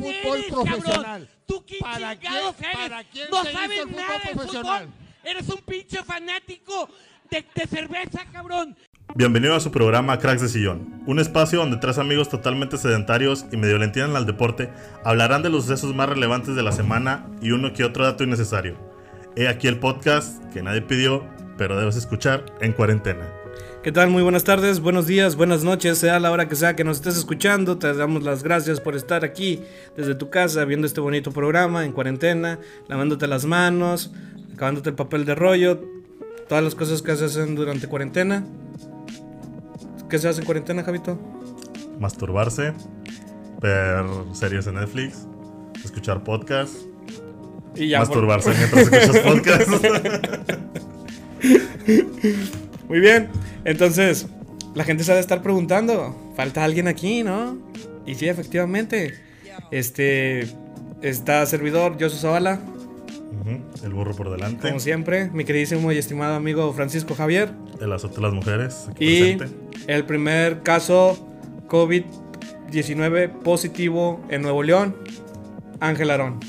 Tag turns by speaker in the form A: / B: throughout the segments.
A: ¿Quién
B: fútbol
A: eres,
B: profesional?
A: cabrón? ¿Tú quién
B: ¿Para
A: chingados
B: quién-
A: eres?
B: para quién
A: no sabes
B: el
A: nada de fútbol. Eres un pinche fanático de, de cerveza, cabrón.
C: Bienvenido a su programa Cracks de Sillón, un espacio donde tres amigos totalmente sedentarios y medio le entienden al deporte hablarán de los sucesos más relevantes de la semana y uno que otro dato innecesario. He aquí el podcast que nadie pidió, pero debes escuchar en cuarentena.
D: ¿Qué tal? Muy buenas tardes, buenos días, buenas noches, sea la hora que sea que nos estés escuchando. Te damos las gracias por estar aquí desde tu casa viendo este bonito programa en cuarentena, lavándote las manos, acabándote el papel de rollo, todas las cosas que se hacen durante cuarentena. ¿Qué se hace en cuarentena, Javito?
C: Masturbarse, ver series en Netflix, escuchar podcasts,
D: Y ya.
C: masturbarse mientras escuchas podcasts.
D: Muy bien, entonces la gente se ha de estar preguntando, falta alguien aquí, ¿no? Y sí, efectivamente, este está servidor Josu Zavala,
C: el burro por delante,
D: como siempre, mi queridísimo y estimado amigo Francisco Javier
C: el azote de las mujeres, aquí
D: y
C: presente.
D: el primer caso COVID-19 positivo en Nuevo León, Ángel Arón.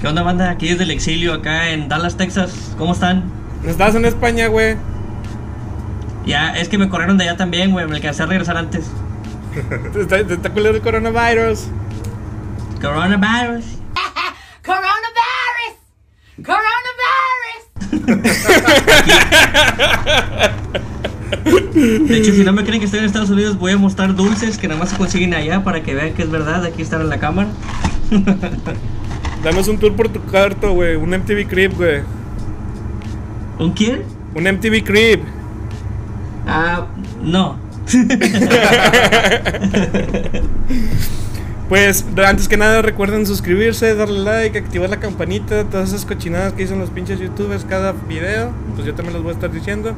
E: ¿Qué onda, banda? Aquí desde el exilio, acá en Dallas, Texas. ¿Cómo están?
D: ¿No estás en España, güey?
E: Ya, es que me corrieron de allá también, güey. Me alcancé a regresar antes.
D: Está, te está culero el coronavirus.
E: Coronavirus.
F: Coronavirus! Coronavirus!
E: De hecho, si no me creen que estoy en Estados Unidos, voy a mostrar dulces que nada más se consiguen allá para que vean que es verdad. Aquí están en la cámara.
D: Danos un tour por tu cuarto, güey, un MTV Crib, güey.
E: ¿Un quién?
D: Un MTV Crib.
E: Ah, no.
D: Pues antes que nada recuerden suscribirse, darle like, activar la campanita, todas esas cochinadas que dicen los pinches youtubers cada video, pues yo también las voy a estar diciendo,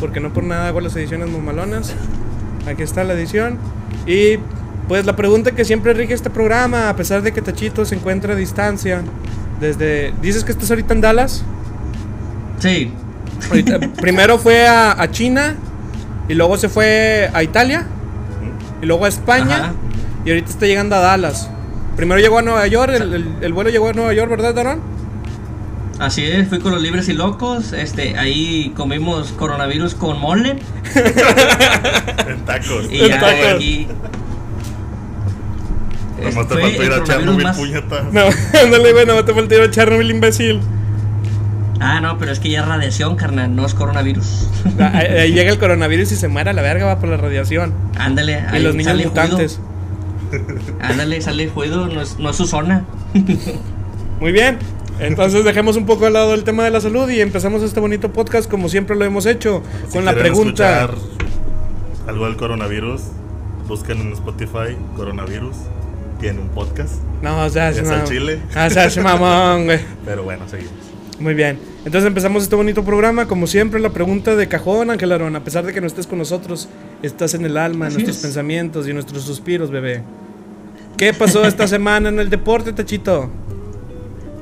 D: porque no por nada hago las ediciones mamalonas. Aquí está la edición. Y pues la pregunta que siempre rige este programa, a pesar de que Tachito se encuentra a distancia, desde... ¿Dices que estás ahorita en Dallas?
E: Sí.
D: Ahorita- primero fue a, a China, y luego se fue a Italia, y luego a España,
E: Ajá.
D: y ahorita está llegando a Dallas. Primero llegó a Nueva York, el, el- el vuelo llegó a Nueva York, ¿verdad, Darón?
E: Así es, fui con los libres y locos. Este, ahí comimos coronavirus con mole.
C: En tacos.
E: Y ya
D: Tacos.
E: aquí.
C: Nomás te
E: fue
C: faltó ir a Chernobyl,
E: más-
C: puñeta.
D: No, ándale, güey, no te falta ir a Chernobyl, imbécil.
E: Ah, no, pero es que ya es radiación, carnal, no es coronavirus.
D: Ahí, ahí llega el coronavirus y se muere a la verga, va por la radiación.
E: Ándale,
D: Y
E: ahí
D: los niños
E: sale
D: mutantes.
E: Judo. Ándale, sale juego, no es, no es su zona.
D: Muy bien. Entonces dejemos un poco al lado el tema de la salud y empezamos este bonito podcast como siempre lo hemos hecho,
C: Si
D: con la
C: quieren
D: pregunta...
C: escuchar algo del coronavirus, busquen en Spotify coronavirus. Tiene un podcast.
D: No, o sea,
C: ¿Es
D: mamón.
C: chile?
D: Ah, o sea, es mamón, güey.
C: Pero bueno, seguimos.
D: Muy bien. Entonces empezamos este bonito programa. Como siempre, la pregunta de cajón, Ángel Arón. A pesar de que no estés con nosotros, estás en el alma, en nuestros
E: es.
D: pensamientos y en nuestros suspiros, bebé. ¿Qué pasó esta semana en el deporte, Tachito?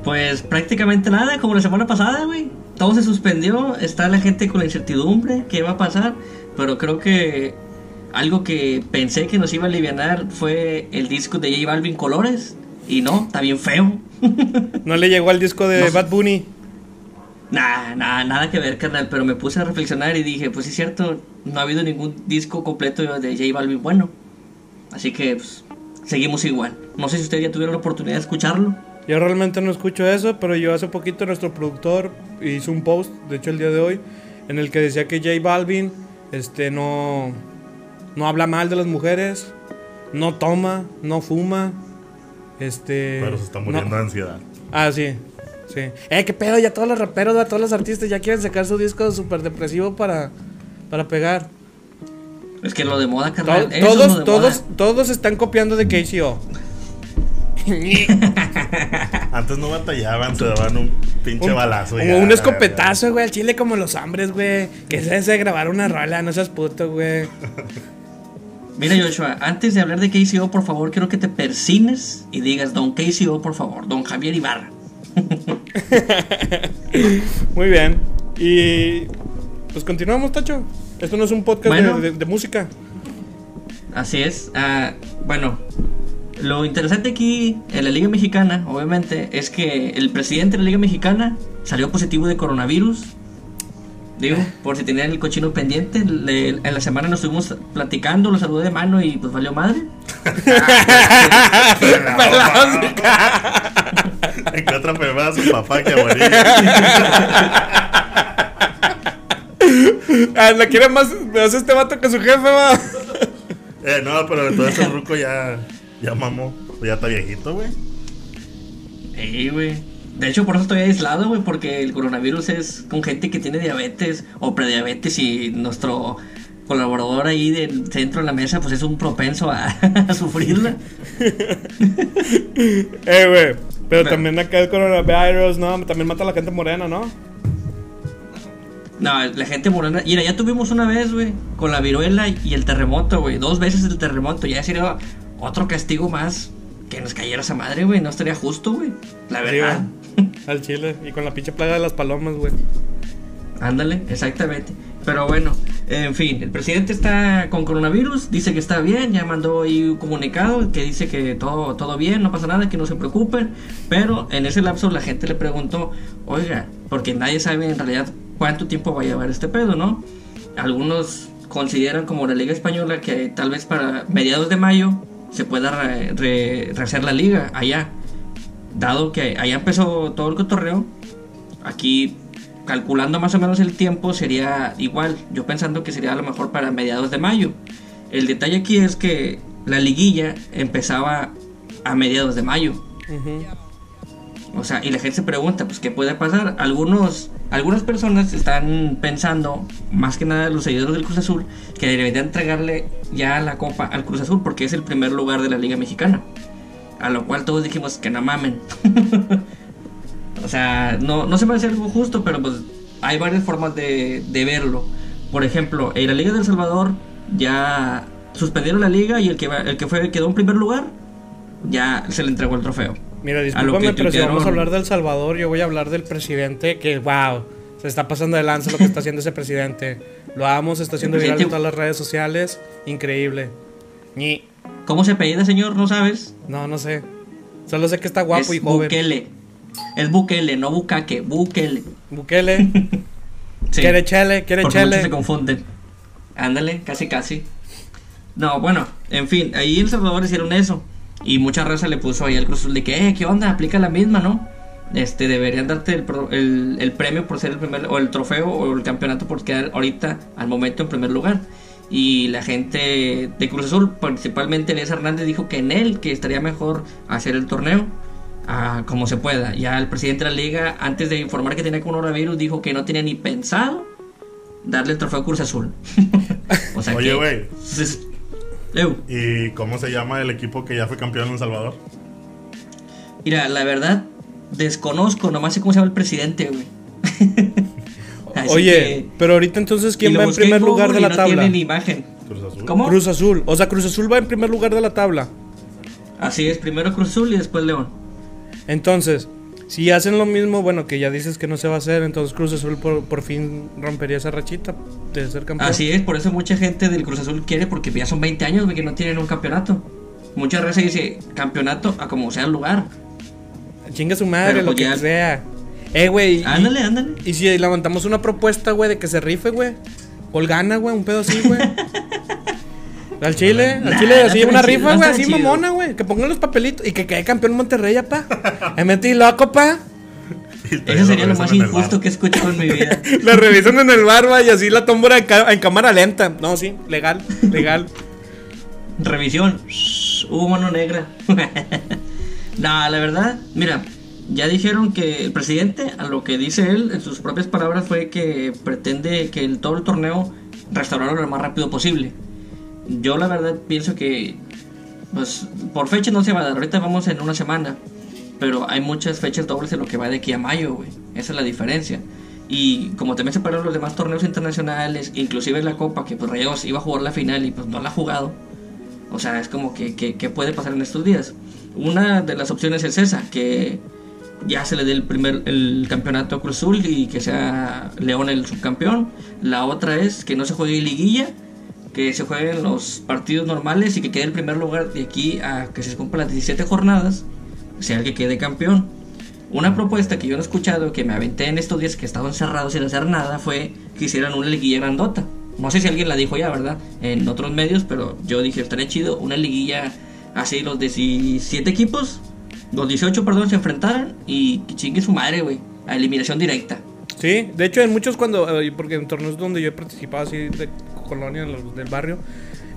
E: Pues prácticamente nada, como la semana pasada, güey. Todo se suspendió, está la gente con la incertidumbre, qué va a pasar, pero creo que algo que pensé que nos iba a aliviar fue el disco de J Balvin Colores, y no, está bien feo.
D: No le llegó al disco de
E: No.
D: Bad Bunny.
E: Nah, nah, nada que ver, carnal, pero me puse a reflexionar y dije, pues sí es cierto, no ha habido ningún disco completo de J Balvin bueno. Así que, pues, seguimos igual. No sé si ustedes ya tuvieron la oportunidad de escucharlo.
D: Yo realmente no escucho eso, pero yo hace poquito nuestro productor hizo un post, de hecho el día de hoy, en el que decía que J Balvin este, no, no habla mal de las mujeres, no toma, no fuma. Este,
C: Pero se está
D: no-
C: muriendo de ansiedad.
D: Ah, sí. Sí. Eh, qué pedo, ya todos los raperos, ya todos los artistas ya quieren sacar su disco súper depresivo para, para pegar.
E: Es que lo de moda, carnal.
D: todos,
E: de
D: todos,
E: moda.
D: todos están copiando de KCO.
C: Antes no batallaban, se daban un pinche
D: Un,
C: balazo.
D: como
C: ya,
D: un escopetazo, güey, al chile como los hombres, güey. Que es ese de grabar una rola, no seas puto, güey.
E: Mira, Joshua, antes de hablar de KCO, por favor, quiero que te persines y digas Don KCO, por favor, Don Javier Ibarra.
D: Muy bien. Y pues continuamos, Tacho. Esto no es un podcast
E: Bueno.
D: de, de- de música.
E: Así es. ah, bueno, Lo interesante aquí en la Liga Mexicana, obviamente, es que el presidente de la Liga Mexicana salió positivo de coronavirus. Digo, por si tenían el cochino pendiente, le- en la semana nos estuvimos platicando, lo saludé de mano y pues valió madre.
C: ¿En qué otra enfermedad su papá que a?
D: Ah, la quiere más, más este vato que su jefe, va.
C: Eh, no, pero todo ese ruco ya, ya mamó. Ya está viejito, güey.
E: Ey, güey. De hecho, por eso estoy aislado, güey, porque el coronavirus es con gente que tiene diabetes o prediabetes y nuestro colaborador ahí del centro de la mesa, pues es un propenso a, a sufrirla.
D: Eh, güey. Pero también acá el coronavirus, no, también mata a la gente morena, ¿no?
E: No, la gente morena. Mira, ya tuvimos una vez, güey, con la viruela y el terremoto, güey. Dos veces el terremoto. Ya sería otro castigo más que nos cayera esa madre, güey. No estaría justo, güey. La verdad.
D: Al chile. Y con la pinche plaga de las palomas, güey.
E: Ándale, exactamente. Pero bueno, en fin, el presidente está con coronavirus, dice que está bien, ya mandó ahí un comunicado que dice que todo, todo bien, no pasa nada, que no se preocupen. Pero en ese lapso la gente le preguntó, oiga, porque nadie sabe en realidad cuánto tiempo va a llevar este pedo, ¿no? Algunos consideran como la Liga Española que tal vez para mediados de mayo se pueda re- re- rehacer la liga allá. Dado que allá empezó todo el cotorreo, aquí calculando más o menos el tiempo sería igual. Yo pensando que sería a lo mejor para mediados de mayo. El detalle aquí es que la liguilla empezaba a mediados de mayo. O sea, y la gente se pregunta, pues, ¿qué puede pasar? Algunos, algunas personas están pensando, más que nada los seguidores del Cruz Azul, que deberían entregarle ya la copa al Cruz Azul porque es el primer lugar de la Liga Mexicana. A lo cual todos dijimos que no mamen. o sea, no, no se me hace algo justo, pero pues hay varias formas de, de verlo. Por ejemplo, en la Liga del Salvador ya suspendieron la liga y el que, el que fue quedó en primer lugar ya se le entregó el trofeo.
D: Mira, discúlpame, pero si vamos a hablar del Salvador, yo voy a hablar del presidente que, wow, se está pasando de lanza lo que está haciendo ese presidente. Lo amo, se está haciendo viral en todas las redes sociales. Increíble. Ni.
E: ¿Cómo se apellida, señor? ¿No sabes?
D: No, no sé. Solo sé que está guapo
E: es
D: y joven.
E: Bukele. Es Bukele, no Bukake, Bukele.
D: Bukele.
E: Sí,
D: Quiere chele, quiere
E: porque muchos se
D: chele.
E: confunden. Ándale, casi casi. No, bueno, en fin, ahí en El Salvador hicieron eso. Y mucha raza le puso ahí al Cruz Azul de que, eh, ¿qué onda? Aplica la misma, ¿no? Este, deberían darte el, pro- el, el premio por ser el primer, o el trofeo, o el campeonato por quedar ahorita, al momento, en primer lugar. Y la gente de Cruz Azul, principalmente Elías Hernández, dijo que en él, que estaría mejor hacer el torneo ah, como se pueda. Ya el presidente de la liga, antes de informar que tenía coronavirus, dijo que no tenía ni pensado darle el trofeo a Cruz Azul. o sea
C: Oye, güey. ¿Y cómo se llama el equipo que ya fue campeón en El Salvador?
E: mira, la verdad, desconozco, nomás sé cómo se llama el presidente, güey. Así
D: Oye,
E: que-
D: pero ahorita entonces, ¿quién va en primer
E: Google
D: lugar de la
E: no
D: tabla?
E: tiene ni imagen.
C: Cruz Azul.
E: ¿Cómo?
D: Cruz Azul. O sea, Cruz Azul va en primer lugar de la tabla.
E: Así es, primero Cruz Azul y después León.
D: Entonces, si hacen lo mismo, bueno, que ya dices que no se va a hacer, entonces Cruz Azul por, por fin rompería esa rachita de ser campeón.
E: Así es, por eso mucha gente del Cruz Azul quiere, porque ya son 20 años que no tienen un campeonato. Mucha raza dice campeonato a como sea el lugar.
D: Chinga su madre,
E: Pero
D: lo
E: pues
D: que
E: ya-
D: sea. Eh, güey. y-
E: Ándale, ándale.
D: Y, si levantamos una propuesta, güey, de que se rife, güey. Colgana, güey, un pedo así, güey. Al chile, al
E: Nah,
D: chile,
E: no
D: así una rifa, güey, así
E: chido.
D: mamona, güey. Que pongan los papelitos y que quede campeón Monterrey, pa. Me metí loco, pa.
E: Eso sería lo más injusto que he escuchado en mi vida.
D: La revisan en el bar, güey, y así la tómbola en, cámara lenta. No, sí, legal, legal.
E: Revisión. Hubo mano negra. no, la verdad, mira, ya dijeron que el presidente, a lo que dice él, en sus propias palabras, fue que pretende que el, todo el torneo restaurarlo lo más rápido posible. Yo la verdad pienso que, pues, por fecha no se va a dar. Ahorita vamos en una semana. Pero hay muchas fechas dobles en lo que va de aquí a mayo, güey. Esa es la diferencia. Y como también se pararon los demás torneos internacionales, inclusive la Copa, que pues Rayados iba a jugar la final y pues no la ha jugado. O sea, es como que, que, que puede pasar en estos días. Una de las opciones es esa, que ya se le dé el primer el campeonato a Cruz Azul y que sea León el subcampeón. La otra es que no se juegue liguilla que se jueguen los partidos normales y que quede el primer lugar de aquí a que se cumplan las 17 jornadas, sea el que quede campeón. Una propuesta que yo no he escuchado, que me aventé en estos días que estaba encerrado sin hacer nada, fue que hicieran una liguilla grandota. No sé si alguien la dijo ya, ¿verdad? En otros medios, pero yo dije, estaría chido una liguilla así, los 17 equipos, los 18, perdón, se enfrentaran y que chingue su madre, güey, a eliminación directa.
D: Sí, de hecho en muchos cuando, eh, porque en torneos donde yo he participado así de colonia, los del barrio,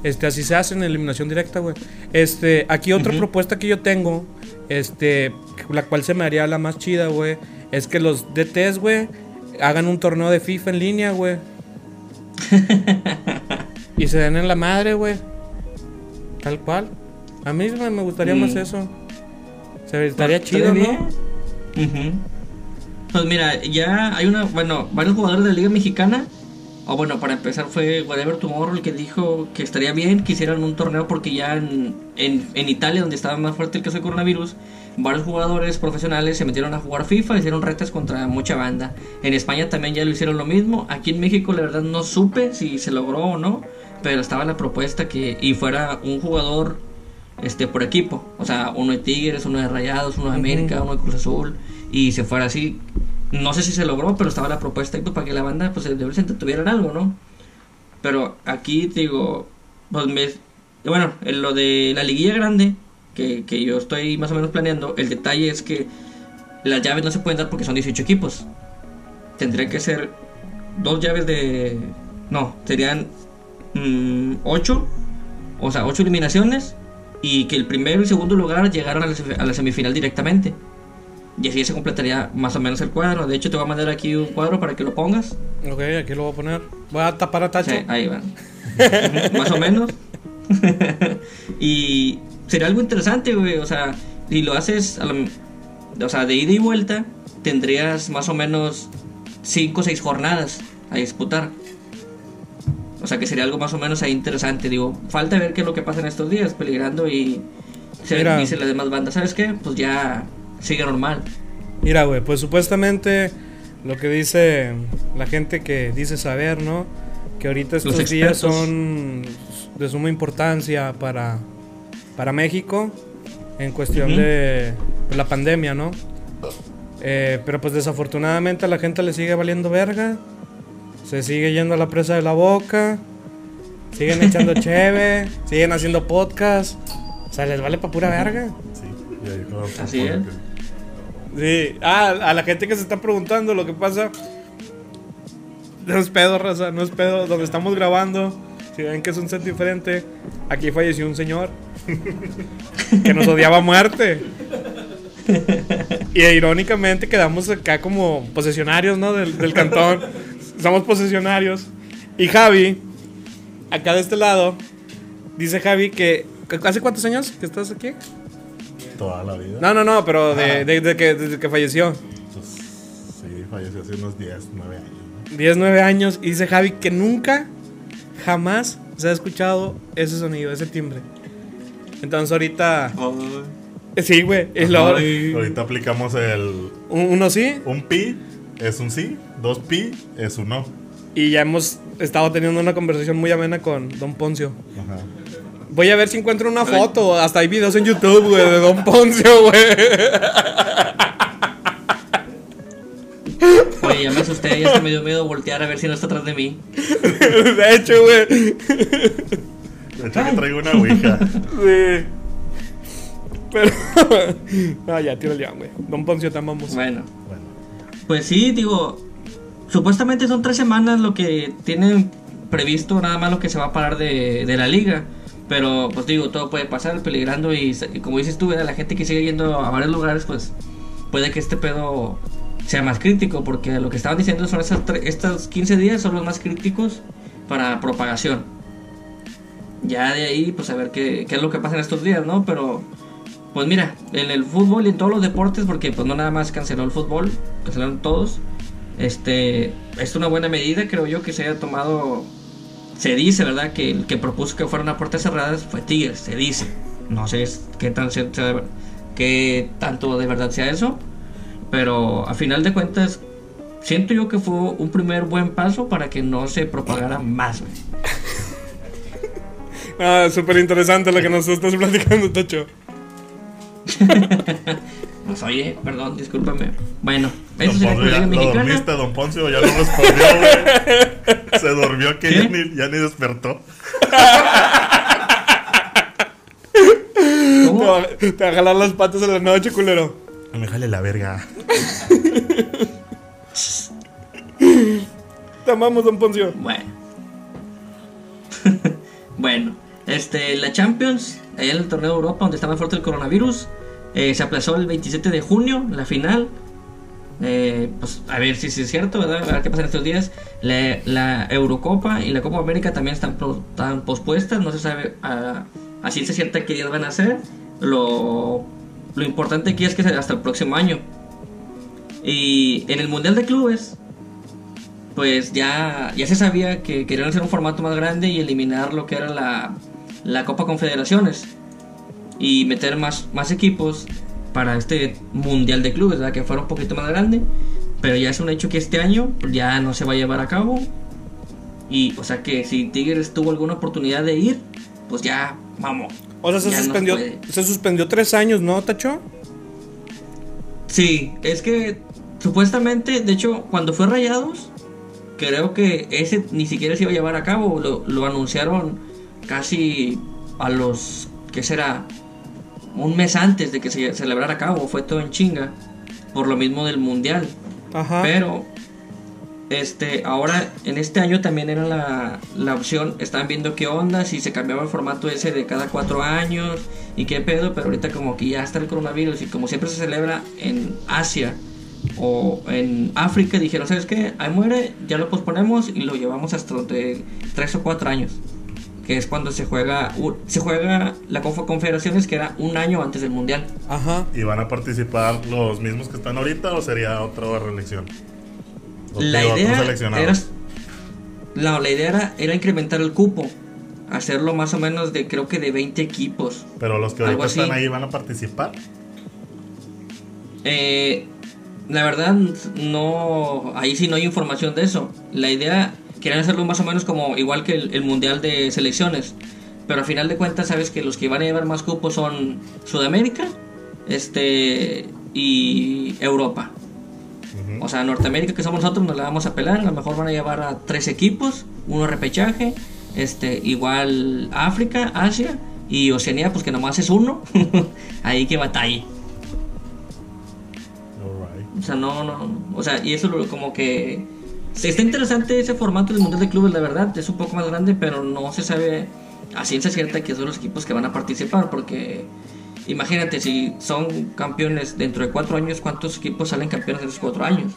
D: este, así se hace en eliminación directa, güey. Este, aquí otra propuesta que yo tengo, este, la cual se me haría la más chida, güey, es que los DTs, güey, hagan un torneo de FIFA en línea, güey. y se den en la madre, güey. Tal cual. A mí me me gustaría más
E: Mm.
D: eso. Estaría
E: Pues,
D: chido, ¿no?
E: Pues mira, ya hay una, bueno, varios jugadores de la Liga Mexicana. O bueno, para empezar fue Whatever Tomorrow el que dijo que estaría bien que hicieran un torneo porque ya en, en, en Italia, donde estaba más fuerte el caso de coronavirus, varios jugadores profesionales se metieron a jugar FIFA, hicieron retas contra mucha banda. En España también ya lo hicieron lo mismo. Aquí en México la verdad no supe si se logró o no, pero estaba la propuesta que y fuera un jugador este por equipo, o sea, uno de Tigres, uno de Rayados, uno de América, uno de Cruz Azul y se fuera así. No sé si se logró, pero estaba la propuesta ahí, pues, para que la banda pues de repente tuvieran algo, ¿no? Pero aquí te digo, pues me bueno, en lo de la liguilla grande que, que yo estoy más o menos planeando, el detalle es que las llaves no se pueden dar porque son 18 equipos. Tendría que ser dos llaves de no, serían 8 o sea, 8 eliminaciones y que el primero y segundo lugar llegaran a la, semifinal directamente. Y así se completaría más o menos el cuadro. De hecho, te voy a mandar aquí un cuadro para que lo pongas.
D: Ok, aquí lo voy a poner. Voy a tapar a Tacho.
E: Sí, ahí van. Ujú, más o menos. y sería algo interesante, güey. O sea, si lo haces, a o sea, de ida y vuelta, tendrías más o menos 5 o 6 jornadas a disputar. O sea, que sería algo más o menos ahí interesante. Digo, falta ver qué es lo que pasa en estos días, peligrando y se
D: Mira.
E: dicen las demás bandas, ¿sabes qué? Pues ya sigue normal.
D: Mira, güey, pues supuestamente lo que dice la gente que dice saber, ¿no? Que ahorita estos
E: Los
D: días son de suma importancia para, para México en cuestión de pues, la pandemia, ¿no? Eh, pero pues desafortunadamente a la gente le sigue valiendo verga. Se sigue yendo a la presa de la boca. Siguen echando cheve. siguen haciendo podcast. O sea, les vale pa' pura verga.
C: Sí,
E: Así es.
C: que-
D: Sí, ah, a la gente que se está preguntando lo que pasa. No es pedo, raza, no es pedo. Donde estamos grabando, si ven que es un set diferente, aquí falleció un señor que nos odiaba a muerte. Y irónicamente quedamos acá como posesionarios, ¿no? Del, del cantón. Somos posesionarios. Y Javi, acá de este lado, dice Javi que. ¿Hace cuántos años que estás aquí?
C: Toda la vida.
D: No, no, no, pero de, de- de que, desde que falleció.
C: Pues, sí, falleció hace unos 10, 9 años. ¿no?
D: 10, 9 años. Y dice Javi que nunca, jamás se ha escuchado ese sonido, ese timbre. Entonces ahorita... Sí, güey.
C: Ahorita aplicamos el.
D: un- uno sí.
C: Un pi es un sí, dos pi es un no.
D: Y ya hemos estado teniendo una conversación muy amena con Don Poncio.
C: Ajá.
D: Voy a ver si encuentro una foto. Hasta hay videos en YouTube, güey, de Don Poncio, güey.
E: Oye, ya me asusté, ya hasta me dio miedo voltear a ver si no está atrás de mí.
D: De hecho, güey.
C: De hecho, que traigo una ouija.
D: Sí. Pero. no, ya, tira el león, güey. Don Poncio, te amamos.
E: Bueno,
C: Bueno,
E: pues sí, digo, supuestamente son tres semanas lo que tienen previsto, nada más lo que se va a parar de, la liga. Pero, pues digo, todo puede pasar, peligrando. Y, como dices tú, la gente que sigue yendo a varios lugares, pues puede que este pedo sea más crítico. Porque lo que estaban diciendo son esas estos 15 días son los más críticos para propagación. Ya de ahí, pues a ver qué es lo que pasa en estos días, ¿no? Pero, pues mira, en el fútbol y en todos los deportes, porque pues no nada más canceló el fútbol, cancelaron todos. Este, es una buena medida, creo yo, que se haya tomado. Se dice, ¿verdad? Que el que propuso que fueran a puertas cerradas fue Tigres, se dice. No sé qué, tan, qué tanto de verdad sea eso, pero a final de cuentas, siento yo que fue un primer buen paso para que no se propagara más.
D: Ah, súper interesante lo que nos estás platicando, Tacho.
E: Pues oye, perdón, discúlpame. Bueno, eso
C: Don
E: sería
C: Poncio, lo dormiste, Don Poncio, ya lo respondió, güey. Se durmió que ya ni, ya ni despertó.
D: Te
E: ¿Cómo?
D: te va a jalar las patas en la noche, culero.
C: Me jale la verga.
D: Te amamos, don Poncio.
E: Bueno. bueno, este, la Champions, allá en el torneo de Europa, donde está más fuerte el coronavirus, eh, se aplazó el 27 de junio, la final. Eh, pues a ver si es cierto, ¿verdad? A ver qué pasa en estos días. La, la Eurocopa y la Copa América también están, pro- están pospuestas, no se sabe a, a ciencia cierta qué días van a ser. Lo, lo importante aquí es que hasta el próximo año. Y en el Mundial de Clubes, pues ya, ya se sabía que querían hacer un formato más grande y eliminar lo que era la, la Copa Confederaciones y meter más, más equipos para este Mundial de Clubes, ¿verdad? que fuera un poquito más grande. Pero ya es un hecho que este año ya no se va a llevar a cabo. Y, o sea que si Tigres tuvo alguna oportunidad de ir, pues ya, vamos.
D: O sea, se
E: no
D: suspendió, se suspendió tres años, ¿no, Tacho?
E: Sí, es que supuestamente, de hecho, cuando fue Rayados, creo que ese ni siquiera se iba a llevar a cabo. Lo, lo anunciaron casi a los, ¿qué será? Un mes antes de que se celebrara a cabo. Fue todo en chinga. Por lo mismo del Mundial.
D: Ajá.
E: Pero, este, ahora, en este año también era la, la opción, estaban viendo qué onda, si se cambiaba el formato ese de cada cuatro años y qué pedo, pero ahorita como que ya está el coronavirus y como siempre se celebra en Asia o en África, dijeron, ¿sabes qué? Ahí muere, ya lo posponemos y lo llevamos hasta de tres o cuatro años. Que es cuando se juega, se juega la Conf- Confederaciones, que era un año antes del Mundial.
D: Ajá.
C: ¿Y van a participar los mismos que están ahorita o sería otra reelección?
E: La idea era, la, la idea era, era incrementar el cupo, hacerlo más o menos de creo que de 20 equipos.
C: Pero los que ahorita están ahí van a participar.
E: Eh, la verdad no, ahí sí no hay información de eso. La idea querían hacerlo más o menos como igual que el, el mundial de selecciones, pero al final de cuentas sabes que los que van a llevar más cupos son Sudamérica, este y Europa. O sea, Norteamérica que somos nosotros nos la vamos a pelar, a lo mejor van a llevar a tres equipos, uno repechaje, este, igual África, Asia y Oceanía, pues que nomás es uno, ahí que batalla. O sea, no, no, o sea, y eso como que está interesante ese formato del Mundial de Clubes, la verdad, es un poco más grande, pero no se sabe a ciencia cierta que son los equipos que van a participar, porque imagínate, si son campeones dentro de cuatro años, ¿cuántos equipos salen campeones en esos cuatro años?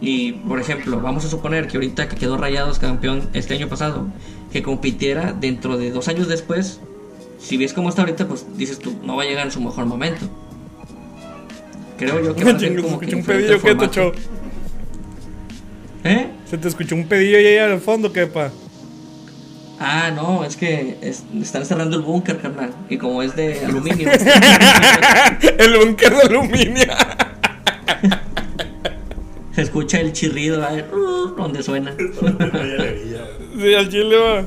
E: Y, por ejemplo, vamos a suponer que ahorita que quedó Rayados campeón este año pasado, que compitiera dentro de dos años después, si ves cómo está ahorita, pues dices tú, no va a llegar en su mejor momento. Creo yo que va a ser como que
D: un pedillo, ¿qué,
E: formato. ¿Eh?
D: Se te escuchó un pedillo ahí al fondo, ¿qué, pa?
E: Ah, no, es que es- están cerrando el búnker, carnal. Y como es de aluminio.
D: el búnker de aluminio.
E: se escucha el chirrido ahí, uh, donde suena.
D: sí, al chile, va.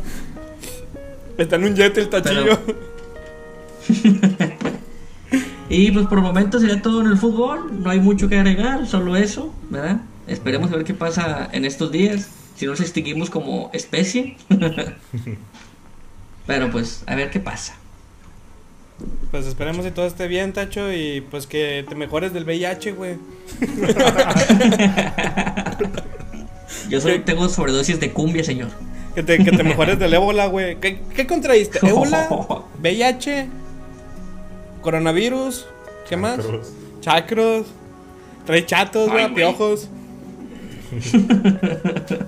D: Está en un jet el tachillo.
E: y pues por el momento sería todo en el fútbol. No hay mucho que agregar, solo eso, ¿verdad? Esperemos a ver qué pasa en estos días. Si nos extinguimos como especie. Pero pues, a ver qué pasa.
D: Pues esperemos que todo esté bien, Tacho, y pues que te mejores del VIH, güey.
E: Yo solo tengo sobredosis de cumbia, señor.
D: Que te, que te mejores del ébola, güey. ¿Qué, ¿Qué contraíste? ¿Ébola? ¿VIH? ¿Coronavirus? ¿Qué más?
C: Cruz.
D: Chacros. Trae chatos, güey. piojos.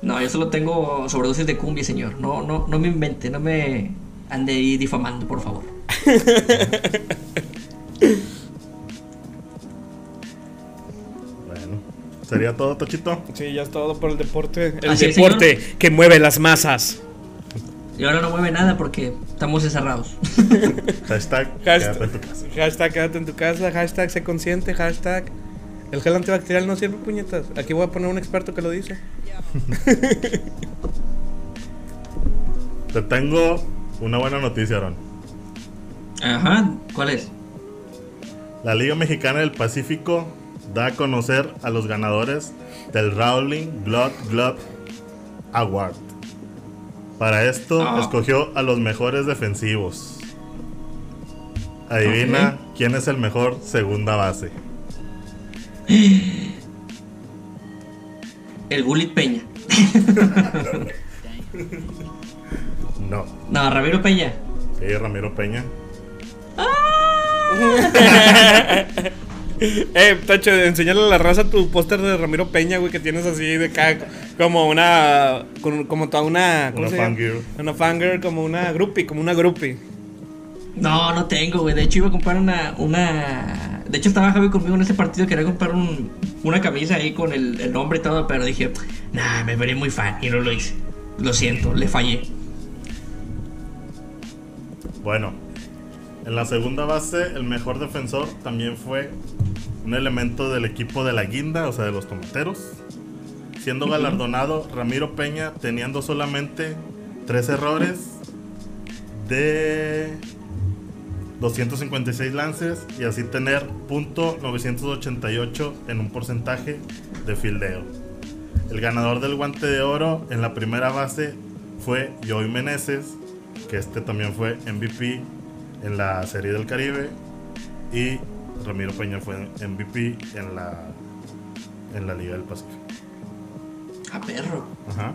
E: No, yo solo tengo sobredosis de cumbia, señor. No, no, no me invente, no me ande ahí difamando, por favor.
C: Bueno, sería todo, Tochito.
D: Sí, ya es todo por el deporte. El
E: Así es,
D: deporte que mueve las masas.
E: Y ahora no mueve nada porque estamos encerrados.
C: Hashtag,
D: Hashtag.
C: quédate en tu casa.
D: Hashtag quédate en tu casa, hashtag sé consciente, hashtag el gel antibacterial no sirve puñetas. Aquí voy a poner un experto que lo dice.
C: Te tengo Una buena noticia, Aaron.
E: Ajá, ¿cuál es?
C: La Liga Mexicana del Pacífico da a conocer a los ganadores del Rowling Blood Glove Award. Para esto
E: Ah.
C: escogió a los mejores defensivos. Adivina quién es el mejor segunda base.
E: El Gulit Peña.
C: No.
E: No, Ramiro Peña.
C: Sí, Ramiro Peña.
D: Eh, Tacho, enséñale a la raza tu póster de Ramiro Peña, güey, que tienes así de acá, como una, con- como toda una, ¿cómo
C: Una fangirl.
D: Una fangirl, como una groupie, como una groupie.
E: No, no tengo, güey. De hecho, iba a comprar una. una... De hecho, estaba Javi conmigo en ese partido. Quería comprar un, una camisa ahí con el, el nombre y todo. Pero dije, nah, me veré muy fan. Y no lo hice. Lo siento, le fallé.
C: Bueno, en la segunda base, el mejor defensor también fue un elemento del equipo de la guinda, o sea, de los tomateros. Siendo galardonado Ramiro Peña teniendo solamente tres errores de 256 lances y así tener punto .988 en un porcentaje de fildeo. El ganador del guante de oro en la primera base fue Joey Meneses, que este también fue MVP en la Serie del Caribe y Ramiro Peña fue MVP en la en la Liga del Pacífico.
E: A perro.
C: Ajá.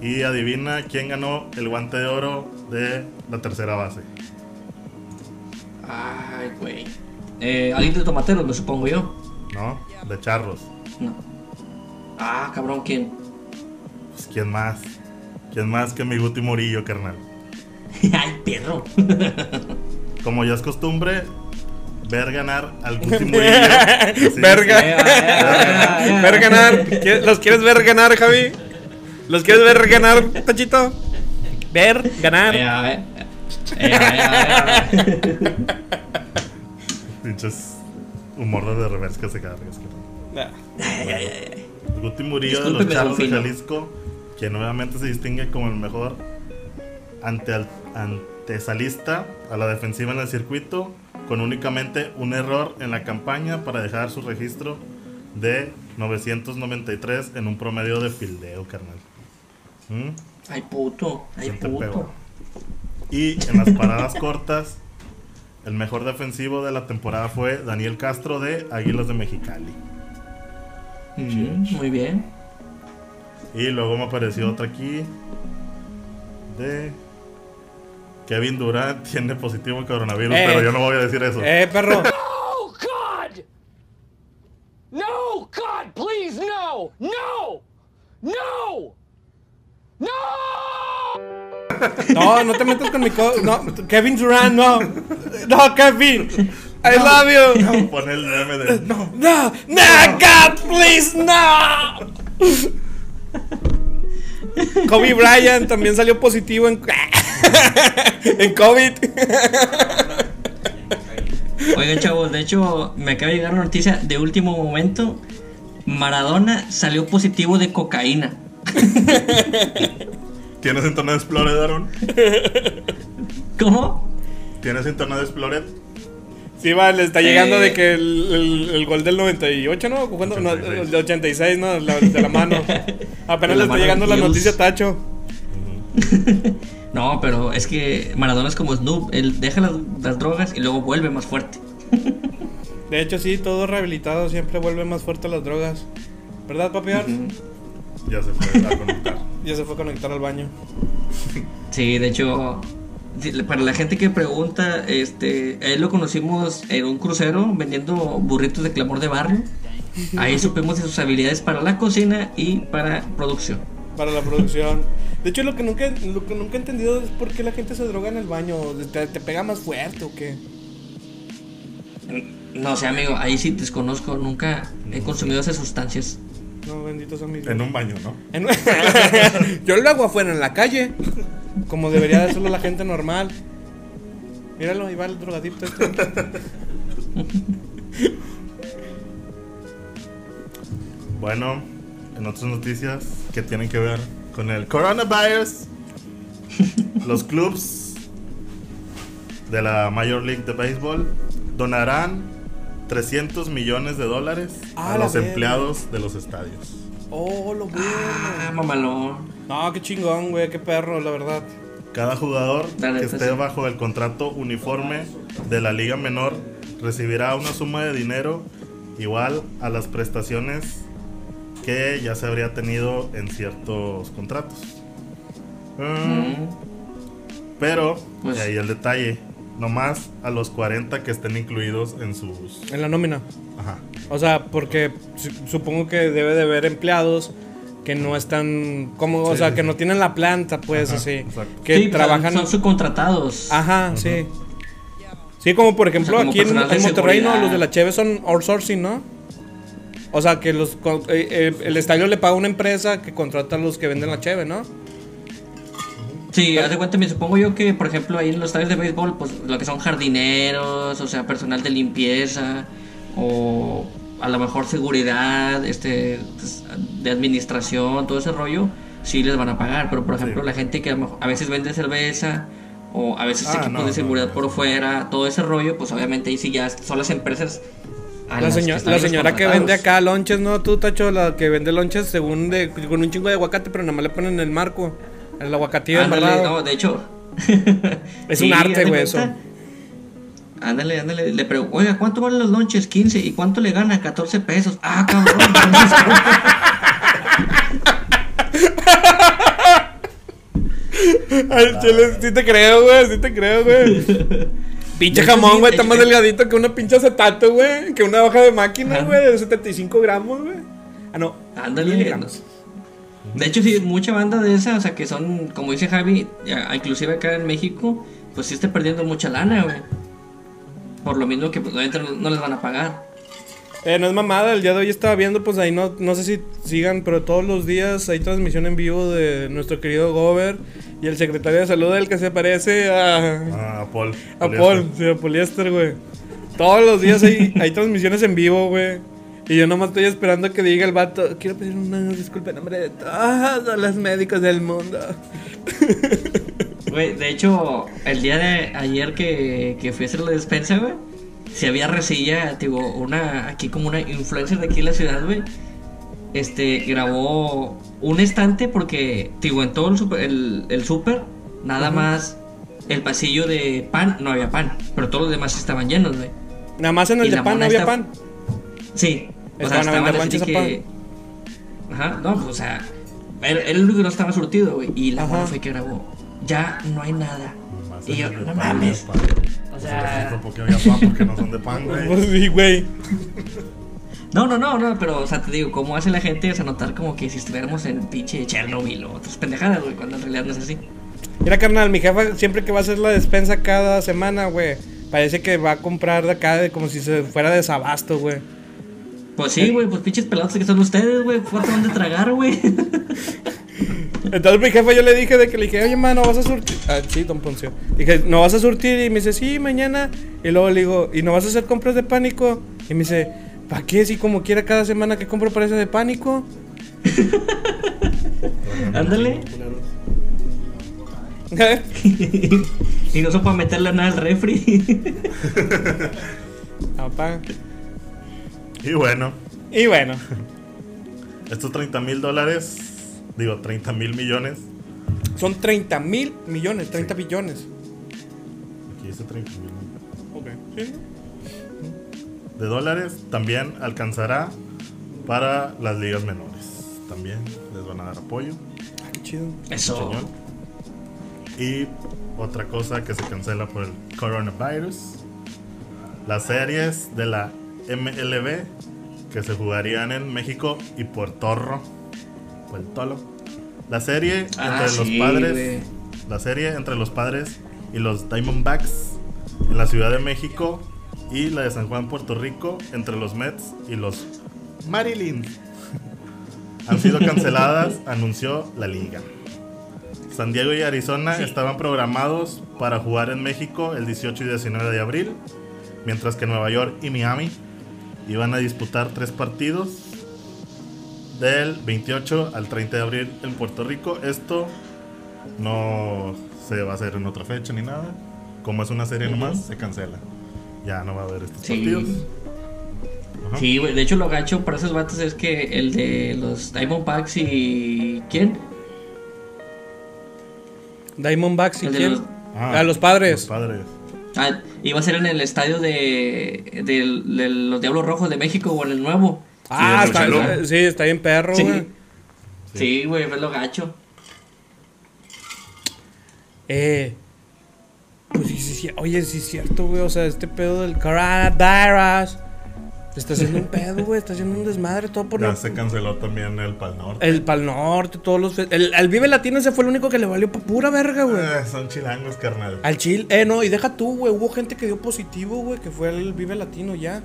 C: Y adivina quién ganó el guante de oro de la tercera base.
E: Ay, güey. Eh, alguien de tomateros, lo supongo yo.
C: ¿No? De Charros.
E: No. Ah, cabrón, ¿quién?
C: Pues quién más. ¿Quién más que mi Guti Murillo, carnal?
E: Ay, perro.
C: Como ya es costumbre, ver ganar al Guti Murillo.
D: Verga.
E: Eh.
D: Ver ganar. ¿Quieres- ¿Los quieres ver ganar, Javi? ¿Los quieres ver ganar, Tachito? Ver ganar.
C: Pinches humor de reversa que se carga. es que no.
D: Ah.
C: Guti Murillo de los Charros de. Jalisco, que nuevamente se distingue como el mejor ante al- antesalista a la defensiva en el circuito, con únicamente un error en la campaña para dejar su registro de 993 en un promedio de fildeo, carnal. ¿Mm?
E: Ay, puto. Ay,
C: ¿Quién te
E: puto.
C: pegó? Y en las paradas cortas, el mejor defensivo de la temporada fue Daniel Castro de Águilas de Mexicali.
E: Mm, muy bien.
C: Y luego me apareció otra aquí de Kevin Durant tiene positivo coronavirus,
D: Eh.
C: pero yo no voy a decir eso.
D: Eh, perro.
B: Oh, God! No! God, please, no! No! No! No!
D: No, no te metas con mi co No, Kevin Durant, no. No, Kevin. I love you.
C: Pone el meme de no.
D: No, no, God, please, no. Kobe Bryant también salió positivo en, en COVID.
E: Oigan, chavos, de hecho, me acaba de llegar una noticia de último momento. Maradona salió positivo de cocaína.
C: ¿Tienes Internet Explorer, Aaron?
E: ¿Cómo?
C: ¿Tienes Internet Explorer?
D: Sí, va, le está llegando
E: Eh.
D: de que el, el- el gol del 98, ¿no? ¿Cuándo? No,
C: 86.
D: el de 86, ¿no? La- de la mano. Apenas
E: la
D: le está llegando la noticia, Tacho.
E: No, pero es que Maradona es como Snoop. Él deja las, las drogas y luego vuelve más fuerte.
D: De hecho, sí, todo rehabilitado siempre vuelve más fuerte a las drogas. ¿Verdad, papi?
C: Ya se fue a conectar.
D: Ya se fue a conectar al baño.
E: Sí, de hecho, para la gente que pregunta, este, a él lo conocimos en un crucero vendiendo burritos de clamor de barrio. Ahí supimos de sus habilidades para la cocina y para producción.
D: Para la producción. De hecho, lo que nunca, lo que nunca he entendido es por qué la gente se droga en el baño. ¿Te, te pega más fuerte o qué?
E: No sé, amigo, ahí sí desconozco, nunca he consumido esas sustancias.
D: No, benditos son mis
C: En un baño, ¿no?
D: En- Yo lo hago afuera en la calle. Como debería de hacerlo la gente normal. Míralo, ahí va el drogadicto este.
C: Bueno, en otras noticias que tienen que ver con el coronavirus. los clubs de la Major League de Béisbol donarán 300 millones de dólares
D: Ah,
C: a los empleados de los estadios.
D: Oh, lo bueno.
E: Ah, mamalón.
D: No, qué chingón, güey, qué perro, la verdad.
C: Cada jugador que esté
E: sí.
C: bajo el contrato uniforme de la liga menor recibirá una suma de dinero igual a las prestaciones que ya se habría tenido en ciertos contratos. Mm,
E: Mm.
C: Pero,
E: Pues-
C: y ahí el detalle, nomás a los 40 que estén incluidos en sus...
D: En la nómina.
C: Ajá.
D: O sea, porque su- supongo que debe de haber empleados que no están como, o sea,
C: sí,
D: que no tienen la planta, pues
C: Ajá,
D: así.
C: exacto.
D: Que
E: Sí,
D: trabajan.
E: Son subcontratados.
D: Ajá, sí. Sí, como por ejemplo
E: como
D: aquí en, en Monterrey, ¿no? Los de la Cheve son outsourcing, ¿no? O sea, que los eh, eh, el estadio le paga a una empresa que contrata a los que venden la Cheve, ¿no?
E: Sí, haz de cuenta, me supongo yo que, por ejemplo, ahí en los estadios de béisbol, pues lo que son jardineros, o sea, personal de limpieza, o a lo mejor seguridad, este, pues, de administración, todo ese rollo, sí les van a pagar. Pero, por ejemplo,
C: Sí.
E: la gente que a, lo mejor- a veces vende cerveza, o a veces
C: Ah,
E: equipos
C: no,
E: de seguridad
C: no.
E: por fuera, todo ese rollo, pues obviamente ahí sí ya son las empresas.
D: La, señora que vende acá lonches, ¿no? Tú, Tacho, la que vende lonches según de, con un chingo de aguacate, pero nada más le ponen el marco. El aguacatillo
E: Ándale, no, de hecho.
D: Es un arte, güey, eso.
E: Ándale, ándale. Le pregunto, oiga, ¿cuánto valen los lonches? 15. ¿Y cuánto le gana? 14 pesos. Ah, cabrón.
D: Ay, chile, sí te creo, güey, sí te creo, güey. Pinche jamón, güey, está más delgadito que una pinche acetato, güey. Que una hoja de máquina, güey, de 75 gramos, güey. Ah, no.
E: Ándale.
D: miligramos.
E: De hecho, sí, mucha banda de esa, o sea, que son, como dice Javi, ya, inclusive acá en México, pues sí está perdiendo mucha lana, güey. Por lo mismo que pues, obviamente no, no les van a pagar.
D: Eh, no es mamada, el día de hoy estaba viendo, pues ahí no, no sé si sigan, pero todos los días hay transmisión en vivo de nuestro querido Gober y el secretario de salud, el que se parece a,
C: Ah, Paul.
D: a Paul, sí, a Poliéster, güey. Todos los días hay, hay transmisiones en vivo, güey. Y yo nomás estoy esperando que diga el vato, quiero pedir una disculpa en nombre de todos los médicos del mundo.
E: Güey, de hecho, el día de ayer que, que fui a hacer la despensa, güey, si había resilla, digo, una, aquí como una influencer de aquí en la ciudad, güey, este, grabó un estante porque, digo, en todo el super, el, el súper, nada más el pasillo de pan, no había pan, pero todos los demás estaban llenos, güey.
D: Nada más en el
E: Y
D: de pan no había
E: está-
D: pan.
E: Sí, o sea,
D: Estaban a
E: estaban
D: vender
E: así que... Ajá, no, pues, o sea, era era el único que no estaba surtido, güey, y la mona fue que grabó, ya no hay nada.
C: Más
E: Y yo, no
C: pan,
E: mames. O
C: Se
E: sea,
C: les supo que había pan porque no son de pan, güey.
D: Pues sí, güey.
E: No, no, no, no, pero, o sea, te digo, ¿cómo hace la gente o sea, notar como que si estuviéramos en pinche Chernobyl o otras pendejadas, güey, cuando en realidad no es así?
D: Mira, carnal, mi jefa siempre que va a hacer la despensa cada semana, güey, parece que va a comprar de acá de como si se fuera de desabasto, güey.
E: Pues sí, güey, pues pinches pelados que son ustedes, güey, ¿cuánto van de tragar, güey?
D: Entonces mi jefa yo le dije de que le dije, oye, ma, no vas a surtir. Ah, sí, don Poncio. Dije, ¿no vas a surtir? Y me dice, sí, mañana. Y luego le digo, ¿y no vas a hacer compras de pánico? Y me dice, ¿para qué? Si como quiera cada semana que compro parece de pánico.
E: Ándale. y no se puede meterle nada al refri.
D: Papá.
C: Y bueno,
D: Y bueno,
C: estos 30 mil dólares, digo, 30 mil millones.
D: son 30 mil millones, 30 billones.
C: Aquí dice 30 mil
D: Ok. Sí.
C: de dólares también alcanzará para las ligas menores. También les van a dar apoyo.
D: Ah, qué chido.
E: Eso.
C: Y otra cosa que se cancela por el coronavirus. Las series de la MLB que se jugarían en México y Puerto Rico. Puerto La serie
E: Ah,
C: entre
E: sí,
C: los padres. La serie entre los padres y los Diamondbacks en la Ciudad de México y la de San Juan, Puerto Rico entre los Mets y los Marilyn han sido canceladas, anunció la liga. San Diego y Arizona
E: Sí.
C: estaban programados para jugar en México el 18 y 19 de abril, mientras que Nueva York y Miami iban a disputar tres partidos del 28 al 30 de abril en Puerto Rico. Esto no se va a hacer en otra fecha ni nada. Como es una serie nomás, se cancela. Ya no va a haber estos
E: Sí.
C: partidos. Ajá.
E: Sí. De hecho, lo gacho para esos vatos es que el de los Diamondbacks y. ¿Quién?
D: Diamondbacks y quién?
E: los-
C: Ah,
D: a los padres.
C: Los padres.
E: Ah, iba a ser en el estadio de, de, de los Diablos Rojos de México o en el nuevo.
D: Ah,
C: Sí,
D: está, sí, está bien perro,
E: Sí.
D: güey.
E: Sí, güey, fue lo gacho.
D: Eh. Pues sí, sí, sí. Oye, sí es cierto, güey. O sea, este pedo del coronavirus. Está haciendo un pedo, güey. Está haciendo un desmadre todo por
C: Ya se canceló también el Pal Norte.
D: El Pal Norte, todos los. El, el Vive Latino ese fue el único que le valió pa' pura verga, güey.
C: Eh, son chilangos, carnal.
D: Al Chile. Eh, no, y deja tú, güey. Hubo gente que dio positivo, güey. Que fue al Vive Latino ya.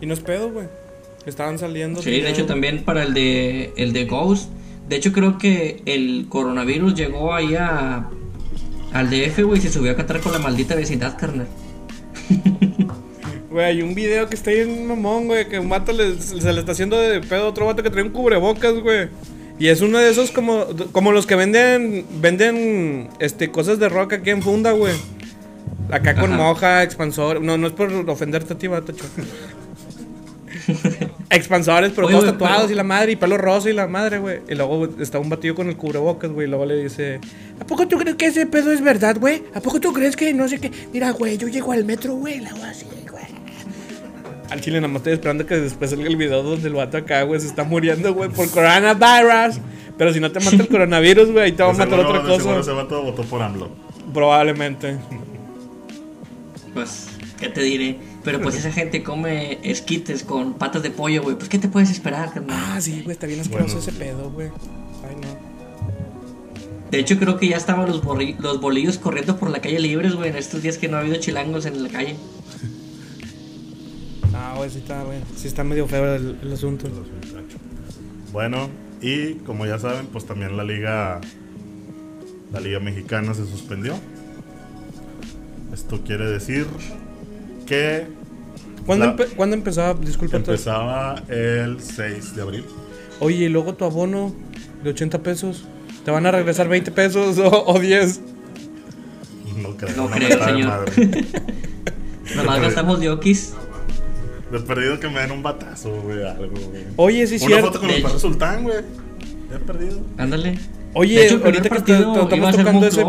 D: Y no es pedo, güey. Estaban saliendo.
E: Sí, de hecho también para el de el de Ghost. De hecho creo que el coronavirus llegó ahí a al DF, güey, y se subió a cantar con la maldita vecindad, carnal.
D: Güey, hay un video que está ahí en mamón, güey, que un vato le- se le está haciendo de pedo a otro vato que trae un cubrebocas, güey. Y es uno de esos como, como los que venden venden este cosas de rock aquí en funda, güey. Acá con
E: Ajá.
D: moja, expansor. No, no es por ofenderte a ti, vato. Expansores, pero
E: Oye,
D: todos tatuados
E: pero-
D: y la madre, y pelo rosa y la madre, güey. Y luego está un batillo con el cubrebocas, güey. Y luego le dice: ¿A poco tú crees que ese pedo es verdad, güey? ¿A poco tú crees que no sé qué? Mira, güey, yo llego al metro, güey, la hago así. Al chile nada más estoy esperando que después salga el video donde el vato acá, güey, se está muriendo, güey, por coronavirus. Pero si no te mata el coronavirus, güey, ahí te va a matar otra
C: de
D: cosa.
C: ese vato votó por AMLO.
D: Probablemente.
E: Pues, ¿qué te diré? Pero pues esa gente come esquites con patas de pollo, güey. Pues, ¿qué te puedes esperar, carnal?
D: Ah, sí, güey, está bien asqueroso
C: Bueno.
D: ese pedo, güey. Ay, no.
E: De hecho, creo que ya estaban los, los bolillos corriendo por la calle libres, güey, en estos días que no ha habido chilangos en la calle.
D: Ah, güey, sí está, güey. Sí está medio feo el, el asunto.
C: Bueno, y como ya saben, pues también la liga la liga mexicana se suspendió. Esto quiere decir que
D: ¿Cuándo,
C: La-
D: empe- ¿cuándo empezaba? Disculpa.
C: empezaba el 6 de abril.
D: Oye, y luego tu abono de 80 pesos. ¿Te van a regresar 20 pesos o, o 10?
C: No creo,
E: No
C: no
E: creo,
C: de
E: señor. Nomás gastamos yokis.
C: De perdido que me den un batazo, güey, algo, güey.
D: Oye, sí,
C: Una
D: cierto.
C: foto con el padre sultán, güey. Ya he perdido.
E: Ándale.
D: Oye,
E: De hecho,
D: ahorita que estamos tocando ese,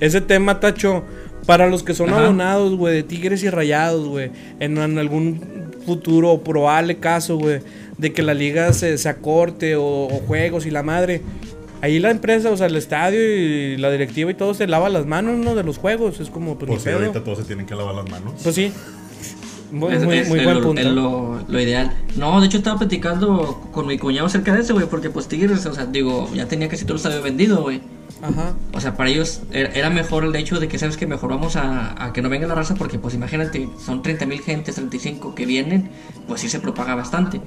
D: ese tema, Tacho, para los que son
E: Ajá.
D: abonados, güey, de Tigres y Rayados, güey, en, en algún futuro o probable caso, güey, de que la liga se, se acorte o, o juegos y la madre, ahí la empresa, o sea, el estadio y la directiva y todo se lava las manos, ¿no? De los juegos, es como, pues,
C: Pues
D: ni
C: sí,
D: pedo.
C: ahorita todos se tienen que lavar las manos.
D: Pues sí. Muy,
E: Es-
D: muy,
E: es-
D: muy buen punto.
E: lo, lo ideal. No, de hecho estaba platicando con mi cuñado acerca de eso, güey, porque pues Tigres, o sea, digo, ya tenía casi todo el estadio vendido, güey.
D: Ajá.
E: O sea, para ellos era, mejor el hecho de que, ¿sabes que Mejor vamos a, a que no venga la raza porque, pues imagínate, son 30 mil gentes, 35 que vienen, pues sí se propaga bastante.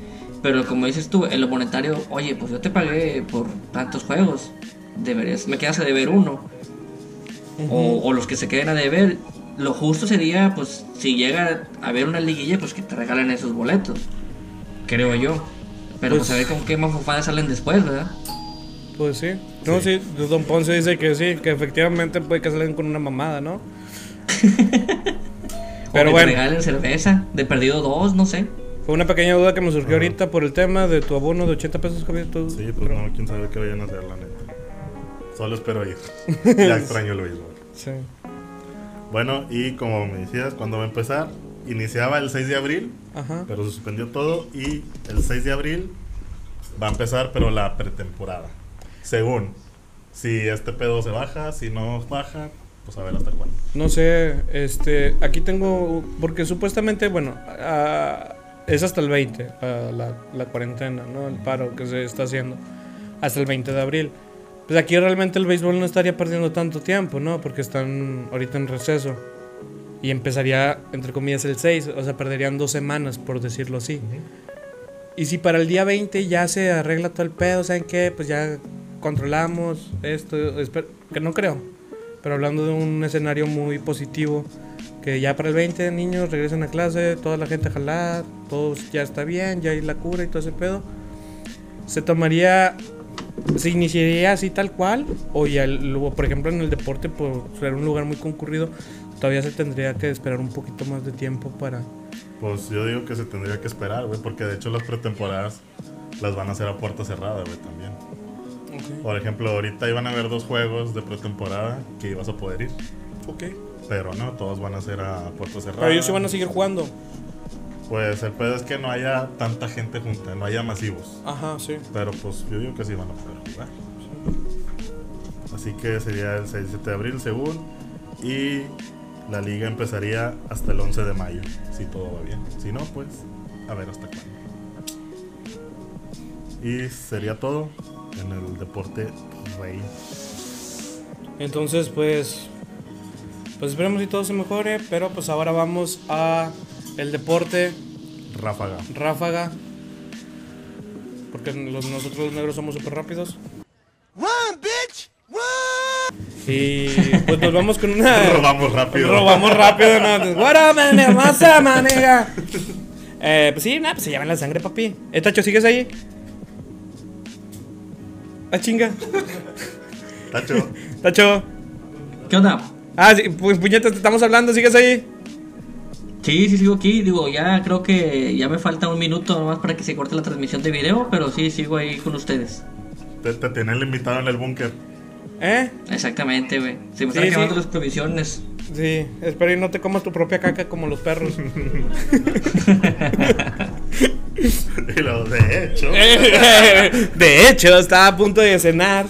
E: Pero como dices tú, en lo monetario, oye, pues yo te pagué por tantos juegos, deberías, me quedas a deber uno. o, o los que se queden a deber. Lo justo sería, pues, si llega a haber una liguilla, pues que te regalen esos boletos. Creo yo. Pero pues,
D: Pues-
E: a ver con qué mafufadas salen después, ¿verdad?
D: Pues sí. No, sí. Don Ponce dice que sí, que efectivamente puede que salgan con una mamada, ¿no?
E: o
D: Pero
E: que
D: bueno.
E: te regalen cerveza, de perdido dos, no sé.
D: Fue una pequeña duda que me surgió ahorita por el tema de tu abono de 80 pesos, Javier. tú-
C: Sí, pues no, quién sabe qué vayan a hacer, la neta. Solo espero ir. ya extraño el béisbol.
D: Sí.
C: Bueno, y como me decías, ¿cuándo va a empezar? Iniciaba el 6 de abril,
D: Ajá.
C: pero se suspendió todo. Y el 6 de abril va a empezar, pero la pretemporada. Según, si este pedo se baja, si no baja, pues a ver hasta cuándo.
D: No sé, este, aquí tengo, porque supuestamente, bueno, es hasta el 20, ah, la, la cuarentena, ¿no? El paro que se está haciendo, hasta el 20 de abril. Pues aquí realmente el béisbol no estaría perdiendo tanto tiempo, ¿no? Porque están ahorita en receso. Y empezaría, entre comillas, el 6, o sea, perderían dos semanas, por decirlo así. Y si para el día 20 ya se arregla todo el pedo, ¿saben qué? Pues ya controlamos esto, esper- que no creo. Pero hablando de un escenario muy positivo, que ya para el 20 niños regresan a clase, toda la gente a jalar, todo ya está bien, ya hay la cura y todo ese pedo. Se tomaría ¿Se iniciaría así tal cual? O ya, luego, por ejemplo, en el deporte, por ser un lugar muy concurrido, todavía se tendría que esperar un poquito más de tiempo para...
C: Pues yo digo que se tendría que esperar, güey, porque de hecho las pretemporadas las van a hacer a puerta cerrada, güey, también. Por ejemplo, ahorita iban a haber dos juegos de pretemporada que ibas a poder ir,
D: Ok.
C: pero no, todos van a ser a puerta cerrada.
D: Pero ellos sí van a seguir jugando.
C: Pues el pedo es que no haya tanta gente junta, no haya masivos.
D: Ajá, sí.
C: Pero pues yo digo que sí van a poder jugar. Así que sería el 6 7 de abril según. Y la liga empezaría hasta el 11 de mayo, si todo va bien. Si no, pues a ver hasta cuándo. Y sería todo en el deporte rey.
D: Entonces, pues... Pues esperemos si todo se mejore, pero pues ahora vamos a el deporte
C: Ráfaga.
D: ráfaga. Porque los- nosotros los negros somos súper rápidos. Y pues nos vamos con una...
C: Robamos rápido.
D: Robamos rápido, ¿no? What up, man? Hermosa, manega. Eh, pues sí, nada, pues se llaman la sangre, papi. Eh, Tacho, ¿sigues ahí? Ah, chinga.
C: Tacho.
D: Tacho.
E: ¿Qué onda?
D: Ah, sí, pues puñetas, te estamos hablando, ¿sigues ahí?
E: Sí, sí, sigo aquí. Digo, ya creo que ya me falta un minuto nomás para que se corte la transmisión de video, pero sí, sigo ahí con ustedes.
C: Te, te tienen el invitado en el búnker.
D: ¿Eh?
E: Exactamente, güey. Se me
D: Sí,
E: están
D: sí.
E: acabando las provisiones.
D: Sí, espero y no te comas tu propia caca como los perros.
C: Y lo de hecho.
D: de hecho, estaba a punto de cenar.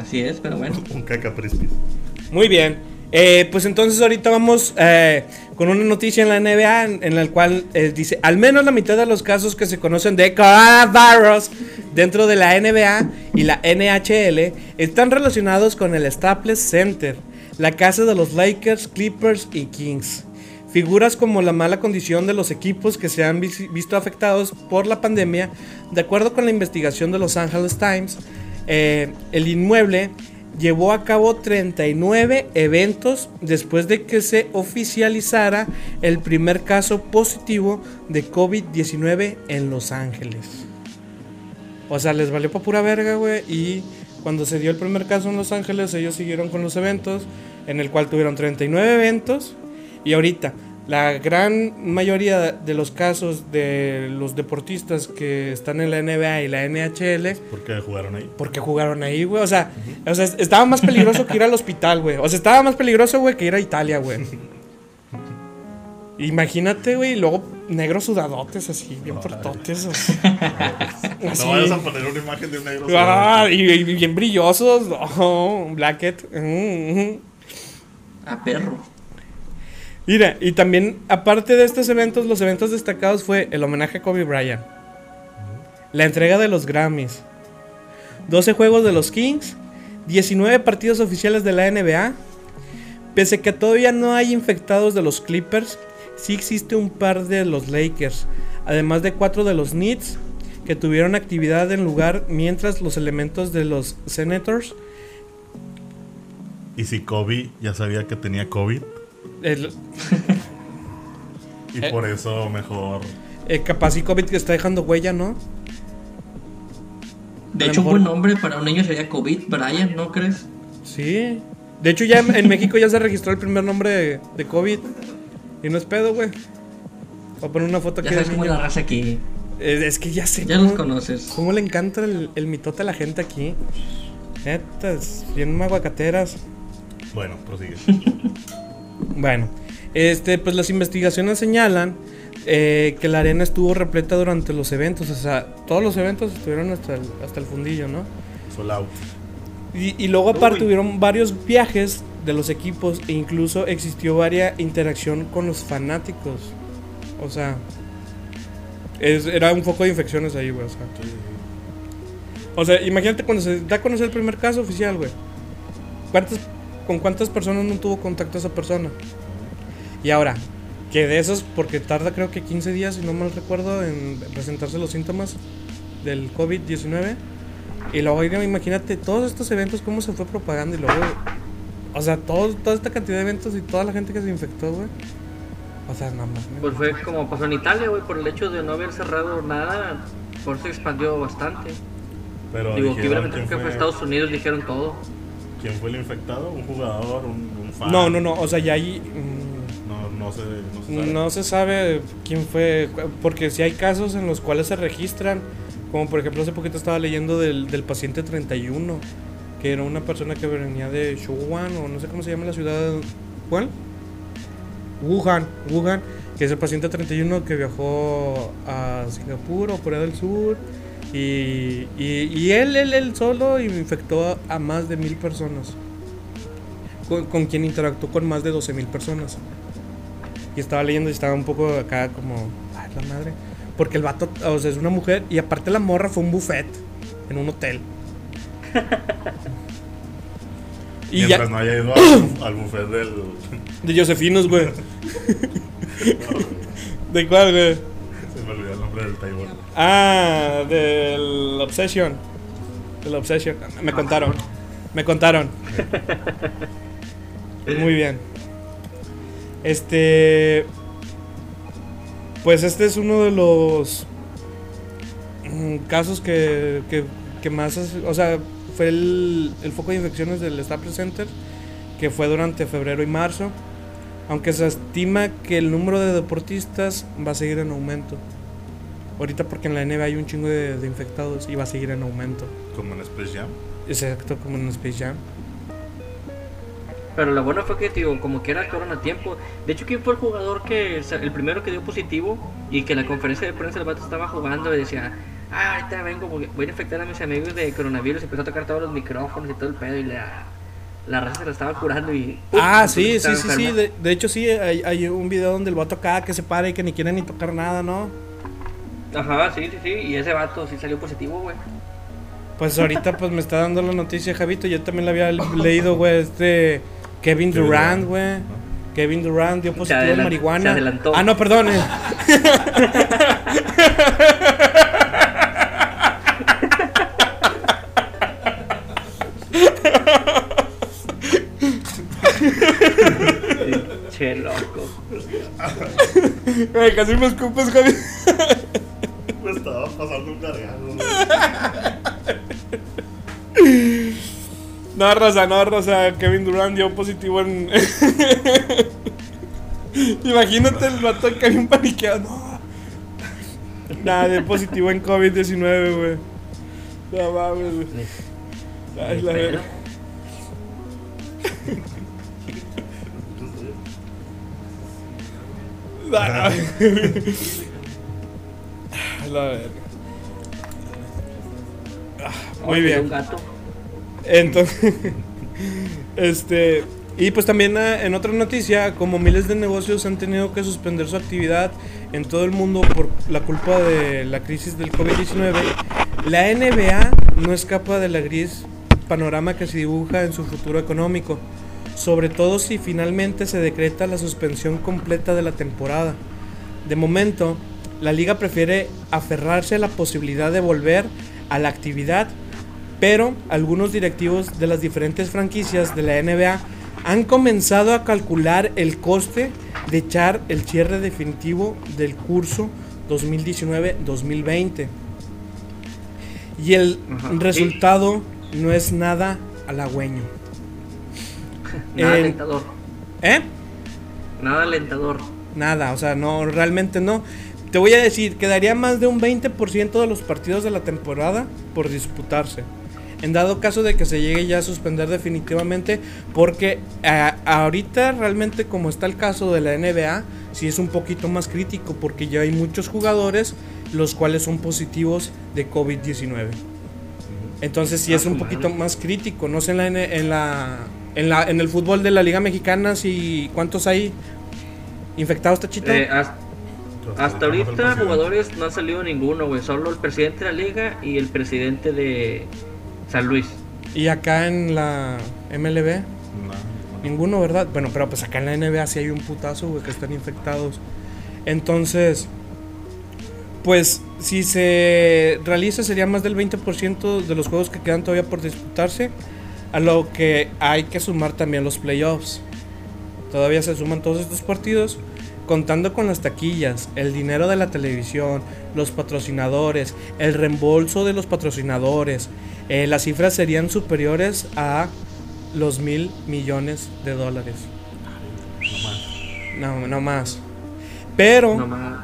E: Así es, pero bueno.
C: Un caca crispy.
D: Muy bien. Eh, pues entonces ahorita vamos eh, con una noticia en la NBA en, la cual eh, dice, al menos la mitad de los casos que se conocen de coronavirus dentro de la NBA y la NHL están relacionados con el Staples Center, la casa de los Lakers, Clippers y Kings. Figuras como la mala condición de los equipos que se han vis- visto afectados por la pandemia, de acuerdo con la investigación de Los Angeles Times, el inmueble llevó a cabo 39 eventos después de que se oficializara el primer caso positivo de COVID-19 en Los Ángeles. O sea, les valió pa' pura verga, güey. Y cuando se dio el primer caso en Los Ángeles, ellos siguieron con los eventos, en el cual tuvieron 39 eventos. Y ahorita, la gran mayoría de los casos de los deportistas que están en la NBA y la NHL
C: Porque jugaron ahí.
D: porque jugaron ahí, güey. O sea, o sea, estaba más peligroso que ir al hospital, güey. O sea, estaba más peligroso, güey, que ir a Italia, güey. Imagínate, güey, y luego negros sudadotes así, bien portotes. así.
C: No vayas a poner una imagen de un negro.
D: Ah, y, y bien brillosos. Oh, blacket. Mm, mm.
E: A perro.
D: Mira, y también, aparte de estos eventos, los eventos destacados fue el homenaje a Kobe Bryant, la entrega de los Grammys, 12 juegos de los Kings, 19 partidos oficiales de la NBA. Pese a que todavía no hay infectados de los Clippers, sí existe un par de los Lakers, además de cuatro de los Knicks que tuvieron actividad en lugar mientras los elementos de los Senators
C: Y si Kobe ya sabía que tenía COVID.
D: El-
C: Y
D: Eh.
C: por eso mejor.
D: eh, capaz y COVID que está dejando huella, ¿no?
E: De hecho, un
D: mejor-
E: buen nombre para un niño sería COVID Brian, ¿no crees?
D: Sí. De hecho, ya en en México ya se registró el primer nombre de, de COVID. Y no es pedo, güey. Voy a poner una foto
E: Ya
D: aquí
E: sabes
D: del
E: cómo es la raza aquí.
D: Eh, Es que ya sé.
E: Ya
D: cómo,
E: los conoces.
D: cómo le encanta el, el mitote a la gente aquí. Netas, bien aguacateras.
C: Bueno, prosigue.
D: Bueno, este, pues las investigaciones señalan eh, que la arena estuvo repleta durante los eventos. O sea, todos los eventos estuvieron hasta el, hasta el fundillo, ¿no?
C: Sol out.
D: Y, y luego aparte
C: Uy.
D: hubieron varios viajes de los equipos e incluso existió varia interacción con los fanáticos. O sea, es- era un foco de infecciones ahí, güey. O sea. O sea, imagínate cuando se da a conocer el primer caso oficial, güey. ¿Cuántas, ¿Con cuántas personas no tuvo contacto esa persona? Y ahora, que de esos, porque tarda creo que 15 días, si no mal recuerdo, en presentarse los síntomas del COVID-19. Y luego, imagínate todos estos eventos, cómo se fue propagando y luego, o sea, todo, toda esta cantidad de eventos y toda la gente que se infectó, güey. O sea, nada más.
E: Pues fue como pasó en Italia, güey, por el hecho de no haber cerrado nada, por eso se expandió bastante.
C: Pero
E: Digo, que que fue
C: fue,
E: Estados Unidos, dijeron todo.
C: Quién fue el infectado, un jugador, un, un fan.
D: No, no, no, o sea, ya ahí mm,
C: No, no sé, no se sabe.
D: no se sabe quién fue, porque si hay casos en los cuales se registran, como por ejemplo hace poquito estaba leyendo del, del paciente 31, que era una persona que venía de Wuhan o no sé cómo se llama la ciudad, ¿cuál? Wuhan, Wuhan, que es el paciente 31 que viajó a Singapur o Corea del Sur. Y, y, y él, él, él solo infectó a, más de mil personas. Con, con quien interactuó con más de 12 mil personas. Y estaba leyendo y estaba un poco acá como, ay, la madre. Porque el vato, o sea, es una mujer y aparte la morra fue un buffet en un hotel. y
C: Mientras
D: ya,
C: no haya ido al, al buffet del.
D: de Josefinos, güey. ¿De cuál, güey?
C: Se me olvidó el nombre del table.
D: Ah, del Obsession. Del Obsession. Me contaron. Me contaron. Muy bien. Este. Pues este es uno de los mm, casos que, que, que más. O sea, fue el, el foco de infecciones del Staples Center, que fue durante febrero y marzo. Aunque se estima que el número de deportistas va a seguir en aumento. Ahorita porque en la NBA hay un chingo de, de infectados y va a seguir en aumento.
C: Como en Space Jam.
D: Exacto, como en Space Jam.
E: Pero lo bueno fue que, digo, como que era actuaron a tiempo. De hecho, ¿quién fue el jugador que, el primero que dio positivo y que en la conferencia de prensa el vato estaba jugando y decía, ah, ahorita vengo, porque voy a infectar a mis amigos de coronavirus y empezó a tocar todos los micrófonos y todo el pedo y la, la raza se la estaba curando y... ¡pum!
D: Ah, sí, sí, sí, sí. De, de hecho, sí, hay, hay un video donde el vato acá que se para y que ni quiere ni tocar nada, ¿no?
E: Ajá, sí, sí, sí. Y ese vato sí salió positivo, güey.
D: Pues ahorita pues me está dando la noticia, Javito. Yo también la había leído, güey, este Kevin Durant, güey. Kevin Durant dio positivo en
E: adelan-
D: marihuana.
E: se adelantó.
D: Ah, no, perdón. eh.
E: Che, loco.
D: Casi me escupes, Javi.
C: Pasando un cargado.
D: No, Rosa, no, Rosa. Kevin Durant dio positivo en. Imagínate el vato que había un paniqueado. No. Nada, dio positivo en COVID-19, güey. No mames, güey. Ay, la
E: Pero,
D: verga. La verga. Ah, Muy bien.
E: Un gato.
D: Entonces, este, y pues también eh, en otra noticia, como miles de negocios han tenido que suspender su actividad en todo el mundo por la culpa de la crisis del COVID-19, la NBA no escapa de la gris panorama que se dibuja en su futuro económico, sobre todo si finalmente se decreta la suspensión completa de la temporada. De momento, la liga prefiere aferrarse a la posibilidad de volver a la actividad pero algunos directivos de las diferentes franquicias de la NBA han comenzado a calcular el coste de echar el cierre definitivo del curso 2019-2020. Y el
E: Ajá.
D: resultado no es nada halagüeño.
E: Nada
D: En-
E: alentador.
D: ¿Eh?
E: Nada alentador.
D: Nada, o sea, no, realmente no. Te voy a decir, quedaría más de un 20% de los partidos de la temporada por disputarse. En dado caso de que se llegue ya a suspender definitivamente, porque ah, ahorita realmente como está el caso de la NBA, sí es un poquito más crítico, porque ya hay muchos jugadores los cuales son positivos de COVID-19. Entonces sí
E: Ah,
D: es un poquito más crítico. No sé en la, N- en la, en la en el fútbol de la Liga Mexicana si cuántos hay infectados, Tachito.
E: Eh, hasta, hasta ahorita jugadores no ha salido ninguno, güey. Solo el presidente de la liga y el presidente de San Luis.
D: Y acá en la MLB,
C: No, no.
D: ninguno, ¿verdad? Bueno, pero pues acá en la NBA sí hay un putazo, güey, que están infectados. Entonces, pues si se realiza sería más del 20% de los juegos que quedan todavía por disputarse, a lo que hay que sumar también los playoffs. Todavía se suman todos estos partidos contando con las taquillas, el dinero de la televisión, los patrocinadores, el reembolso de los patrocinadores, eh, las cifras serían superiores a los mil millones de dólares. No, no más. Pero,
E: No más.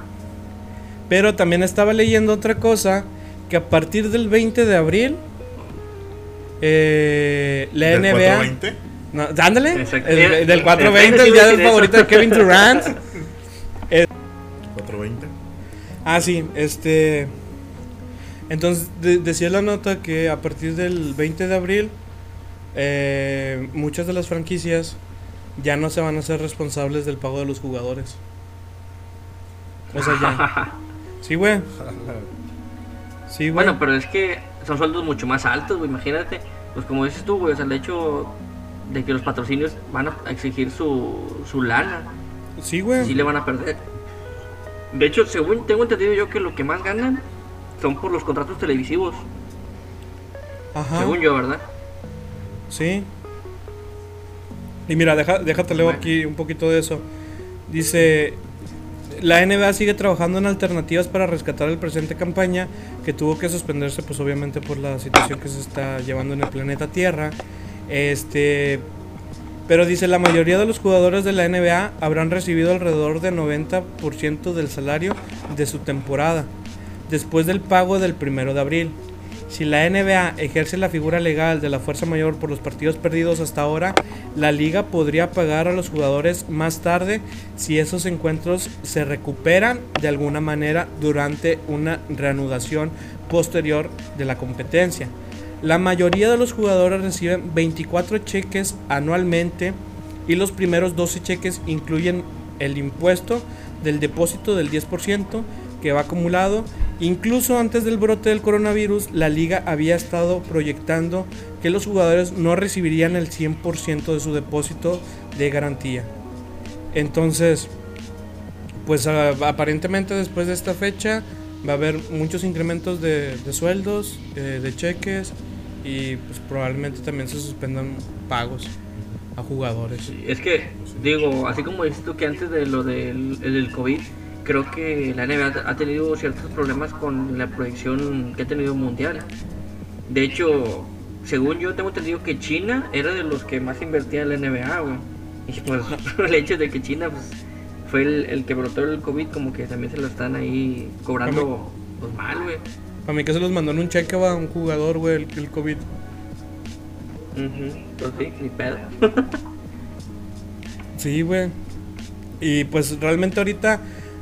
D: pero también estaba leyendo otra cosa, que a partir del 20 de abril, eh, la
C: ¿Del
D: NBA...
C: 420?
D: No, ándale, el-
E: Eh,
D: del 420,
E: eh,
D: el día del favorito de Kevin Durant.
C: 420.
D: Ah, sí, este. Entonces de- decía la nota que a partir del 20 de abril, eh, muchas de las franquicias ya no se van a ser responsables del pago de los jugadores. O sea, ya. Sí, güey. Sí, güey.
E: Bueno, pero es que son sueldos mucho más altos, güey. Imagínate, pues como dices tú, güey, o sea, el hecho de que los patrocinios van a exigir su, su lana,
D: sí, güey.
E: sí le van a perder. De hecho, según tengo entendido yo que lo que más ganan son por los contratos televisivos,
D: Ajá.
E: según yo, ¿verdad?
D: Sí. Y mira, deja, déjate leo aquí un poquito de eso. Dice, la NBA sigue trabajando en alternativas para rescatar el presente campaña que tuvo que suspenderse pues obviamente por la situación que se está llevando en el planeta Tierra. Este, pero dice, la mayoría de los jugadores de la NBA habrán recibido alrededor del 90% del salario de su temporada después del pago del primero de abril. Si la NBA ejerce la figura legal de la fuerza mayor por los partidos perdidos hasta ahora, la liga podría pagar a los jugadores más tarde si esos encuentros se recuperan de alguna manera durante una reanudación posterior de la competencia. La mayoría de los jugadores reciben 24 cheques anualmente y los primeros 12 cheques incluyen el impuesto del depósito del 10% que va acumulado. Incluso antes del brote del coronavirus, la liga había estado proyectando que los jugadores no recibirían el 100% de su depósito de garantía. Entonces, pues a- aparentemente después de esta fecha va a haber muchos incrementos de, de sueldos, eh, de cheques y pues probablemente también se suspendan pagos a jugadores.
E: Es que, digo, así como dices tú que antes de lo del, el del COVID, creo que la NBA ha tenido ciertos problemas con la proyección que ha tenido mundial. De hecho, según yo tengo entendido que China era de los que más invertía en la NBA, güey. Y pues el hecho de que China pues, fue el, el que brotó el COVID, como que también se lo están ahí cobrando pues, mal, güey.
D: A mí que se los mandó en un cheque va un jugador, güey, el, el COVID.
E: Pues sí, ni pedo.
D: Sí, güey. Y pues realmente ahorita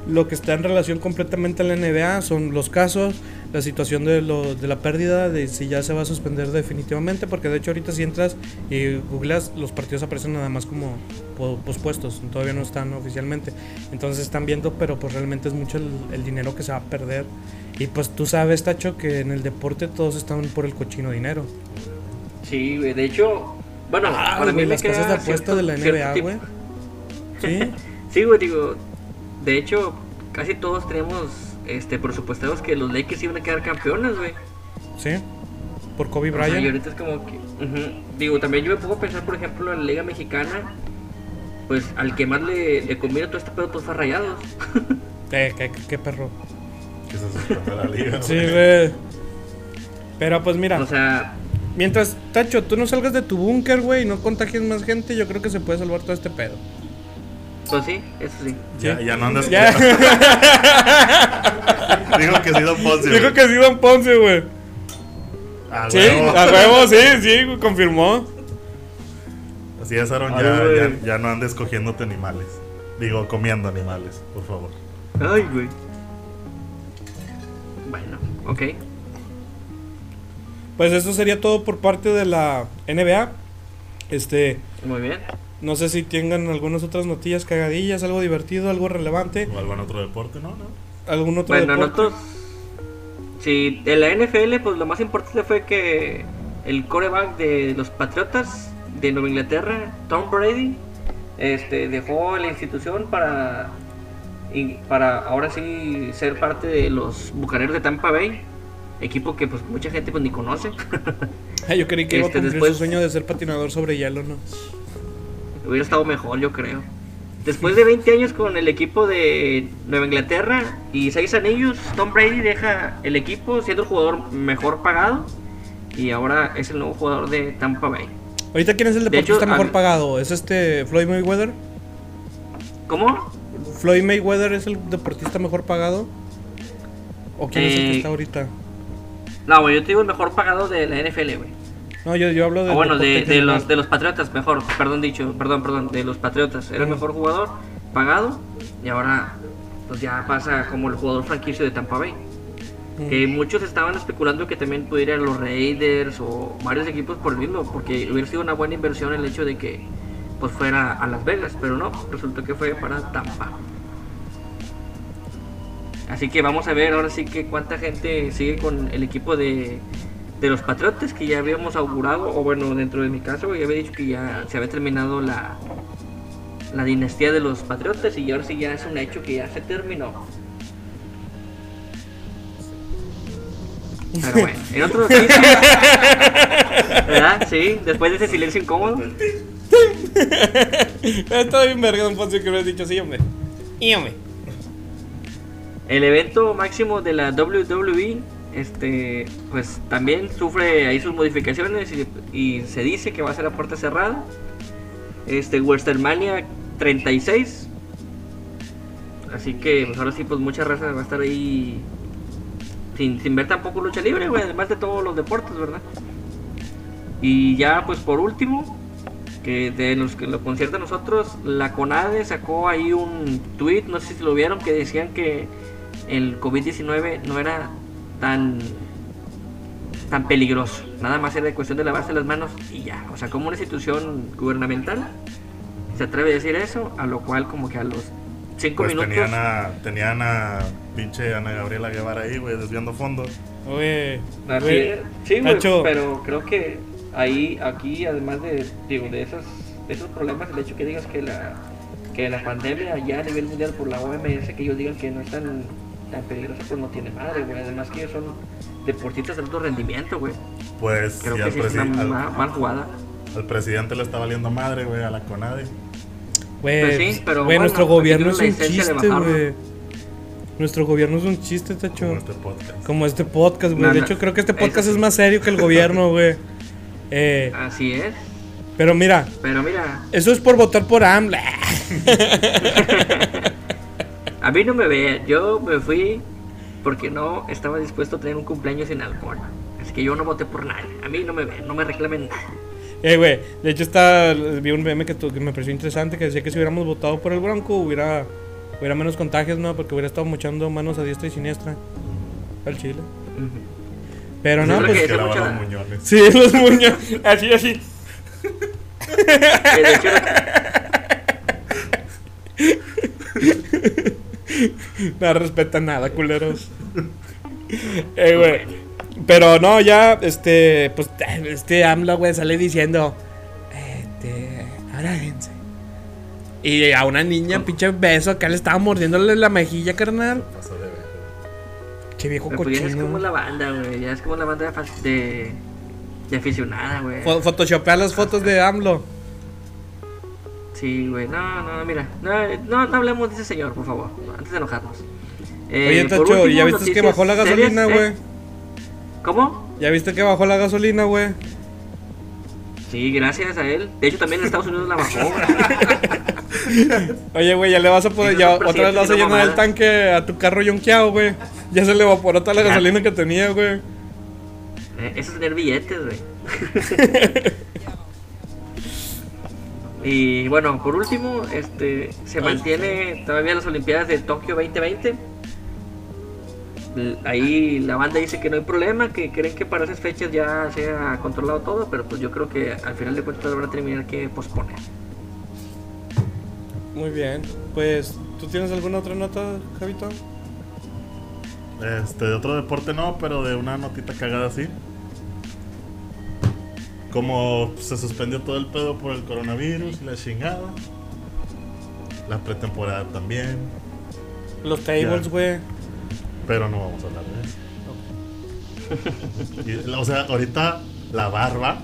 D: lo que está en relación completamente a la NBA son los casos, la situación de, lo, de la pérdida, de si ya se va a suspender definitivamente, porque de hecho ahorita si entras y googleas, los partidos aparecen nada más como po- pospuestos, todavía no están oficialmente. Entonces están viendo, pero pues realmente es mucho el, el dinero que se va a perder. Y pues tú sabes, Tacho, que en el deporte todos están por el cochino dinero.
E: Sí, güey, de hecho, bueno,
D: Ah,
E: para mí
D: güey,
E: me
D: las casas de apuesta de la NBA, güey. Sí.
E: Sí, güey, digo, de hecho, casi todos tenemos este presupuestados que los Lakers iban a quedar campeones, güey.
D: Sí. Por Kobe
E: O sea,
D: Bryant.
E: y ahorita es como que, digo, también yo me pongo a pensar, por ejemplo, en la Liga Mexicana, pues al que más le, le conviene todo este pedo, pues fue Rayados.
D: Eh, qué, qué- qué perro.
C: Que se la liga.
D: Sí,
C: güey.
D: Pero pues mira,
E: O sea,
D: mientras, Tacho, tú no salgas de tu búnker, güey, y no contagies más gente, yo creo que se puede salvar todo este pedo.
E: Pues sí, eso sí.
C: Ya, ya no andas.
D: Ya.
C: Digo que sí, Don Ponce.
D: Dijo
C: güey.
D: que sí, Don Ponce, güey.
C: Ah,
D: Sí,
C: huevo.
D: a huevo, sí, sí, confirmó.
C: Así es, Aaron. Ya, ya, ya no andes cogiéndote animales. Digo, comiendo animales, por favor.
E: Ay, güey. Bueno, ok.
D: Pues eso sería todo por parte de la NBA. Este,
E: Muy bien.
D: No sé si tengan algunas otras notillas cagadillas, algo divertido, algo relevante,
C: O algún otro deporte, ¿no? ¿No?
D: algún otro
E: Bueno,
D: deporte.
E: nosotros. Sí, en la NFL, pues lo más importante fue que el coreback de los Patriotas de Nueva Inglaterra, Tom Brady, este, dejó la institución para, y para ahora sí ser parte de los bucaneros de Tampa Bay, equipo que pues mucha gente pues ni conoce.
D: Ay, yo creí que iba a
E: Este,
D: cumplir
E: después-
D: su sueño de ser patinador sobre hielo, ¿no?
E: Hubiera estado mejor, yo creo. Después de 20 años con el equipo de Nueva Inglaterra y 6 anillos, Tom Brady deja el equipo siendo el jugador mejor pagado y ahora es el nuevo jugador de Tampa Bay.
D: Ahorita, ¿quién es el
E: De
D: deportista
E: hecho,
D: mejor pagado? ¿Es este Floyd Mayweather?
E: ¿Cómo?
D: ¿Floyd Mayweather es el deportista mejor pagado? ¿O quién es el que
E: Eh,
D: está ahorita?
E: No, güey, yo te digo el mejor pagado de la NFL, güey.
D: No, yo, yo hablo de.
E: O bueno, de, los, de los Patriotas, mejor, perdón dicho, perdón, perdón, de los Patriotas. Era el mejor jugador pagado y ahora pues ya pasa como el jugador franquicio de Tampa Bay. Que muchos estaban especulando que también pudiera ir a los Raiders o varios equipos por el mismo, porque hubiera sido una buena inversión el hecho de que pues fuera a Las Vegas, pero no, resultó que fue para Tampa. Así que vamos a ver ahora sí que cuánta gente sigue con el equipo de, de los Patriotas que ya habíamos augurado, o bueno, dentro de mi caso ya había dicho que ya se había terminado la, la dinastía de los Patriotas y ahora sí ya es un hecho que ya se terminó. Pero bueno, en otro noticia, ¿verdad? Sí, después de ese silencio incómodo.
D: Está bien verga, don Poncio, que lo has dicho así, hombre. Y hombre.
E: El evento máximo de la WWE, este, pues también sufre ahí sus modificaciones y, se dice que va a ser a puerta cerrada. Este, WrestleMania 36. Así que, pues ahora sí, pues mucha raza va a estar ahí sin, sin ver tampoco lucha libre, güey, además de todos los deportes, ¿verdad? Y ya, pues por último, que de los que lo concierta nosotros, la CONADE sacó ahí un tweet, no sé si lo vieron, que decían que el COVID-19 no era tan tan peligroso. Nada más era cuestión de lavarse las manos y ya. O sea, como una institución gubernamental se atreve a decir eso, a lo cual como que a los cinco
C: Pues
E: minutos...
C: tenían a, tenían a pinche Ana Gabriela Guevara ahí, güey, desviando fondos.
D: Oye.
E: Así. Sí, güey, pero creo que ahí, aquí, además de, digo, de esos, de esos problemas, el hecho que digas que la, que la pandemia ya a nivel mundial por la OMS, que ellos digan que no es tan, peligrosa, pues no tiene madre, güey. Además que ellos son deportistas de alto rendimiento, güey.
C: Pues
E: Creo
C: y
E: que
C: al,
E: sí es una
C: al-
E: ma- mal jugada.
C: al presidente le está valiendo madre, güey, a la CONADE.
D: Güey,
E: Pues sí, pero
D: güey,
E: bueno,
D: nuestro gobierno es un chiste, güey. Nuestro gobierno es un chiste, tacho.
C: Como este podcast.
D: Como este podcast, güey.
E: No,
D: de
E: no,
D: hecho, creo que este podcast es más serio que el gobierno, güey. Eh,
E: Así es.
D: pero mira,
E: Pero mira,
D: eso es por votar por AMLA.
E: a mí no me ve. Yo me fui porque no estaba dispuesto a tener un cumpleaños sin alcohol. Así que yo no voté por nadie. A mí no me ven, no me reclamen nada.
D: Eh, güey, de hecho está, vi un meme que, tu- que me pareció interesante que decía que si hubiéramos votado por el Bronco hubiera, hubiera menos contagios, ¿no? Porque hubiera estado mochando manos a diestra y siniestra al Chile. Pero no, pues...
E: que- mucha-
C: los muñones.
D: Sí, los muños. Así, así.
E: De hecho,
D: No respetan nada, culeros. Eh, güey. Pero no, ya, este, pues, este AMLA, güey, sale diciendo, este, arájense. Y a una niña, pinche beso, acá le estaba mordiéndole la mejilla, carnal.
C: Pasó de ver.
D: Che viejo
E: pero pues ya es como
D: cochino.
E: la banda, güey. Ya es como la banda de, de, de aficionada, güey.
D: Fo- Photoshopea las fotos de AMLO.
E: Sí, güey. No, no, mira. No, no, no hablemos de ese señor, por favor. Antes de enojarnos. Eh,
D: Oye, Tacho,
E: último,
D: ¿y ya viste que bajó la gasolina,
E: ¿eh?
D: güey?
E: ¿Cómo?
D: ¿Ya viste que bajó la gasolina, güey?
E: Sí, gracias a él. De hecho, también en Estados Unidos la bajó.
D: Oye, güey, ya le vas a poder, ya otra vez le vas a llenar el tanque a tu carro yonqueado, güey. Ya se le evaporó toda la
E: Ya.
D: gasolina que tenía, güey.
E: Eh, eso es tener billetes, güey. y bueno, por último, este se mantiene todavía las Olimpiadas de Tokio 2020. L- Ahí la banda dice que no hay problema, que creen que para esas fechas ya se ha controlado todo, pero pues yo creo que al final de cuentas van a terminar que posponer.
D: Muy bien. Pues, ¿tú tienes alguna otra nota, Javito?
C: Este, de otro deporte no, pero de una notita cagada así. Como se suspendió todo el pedo por el coronavirus y la chingada. La pretemporada también.
D: Los tables, güey.
C: Pero no vamos a hablar de eso. Y, o sea, ahorita la barba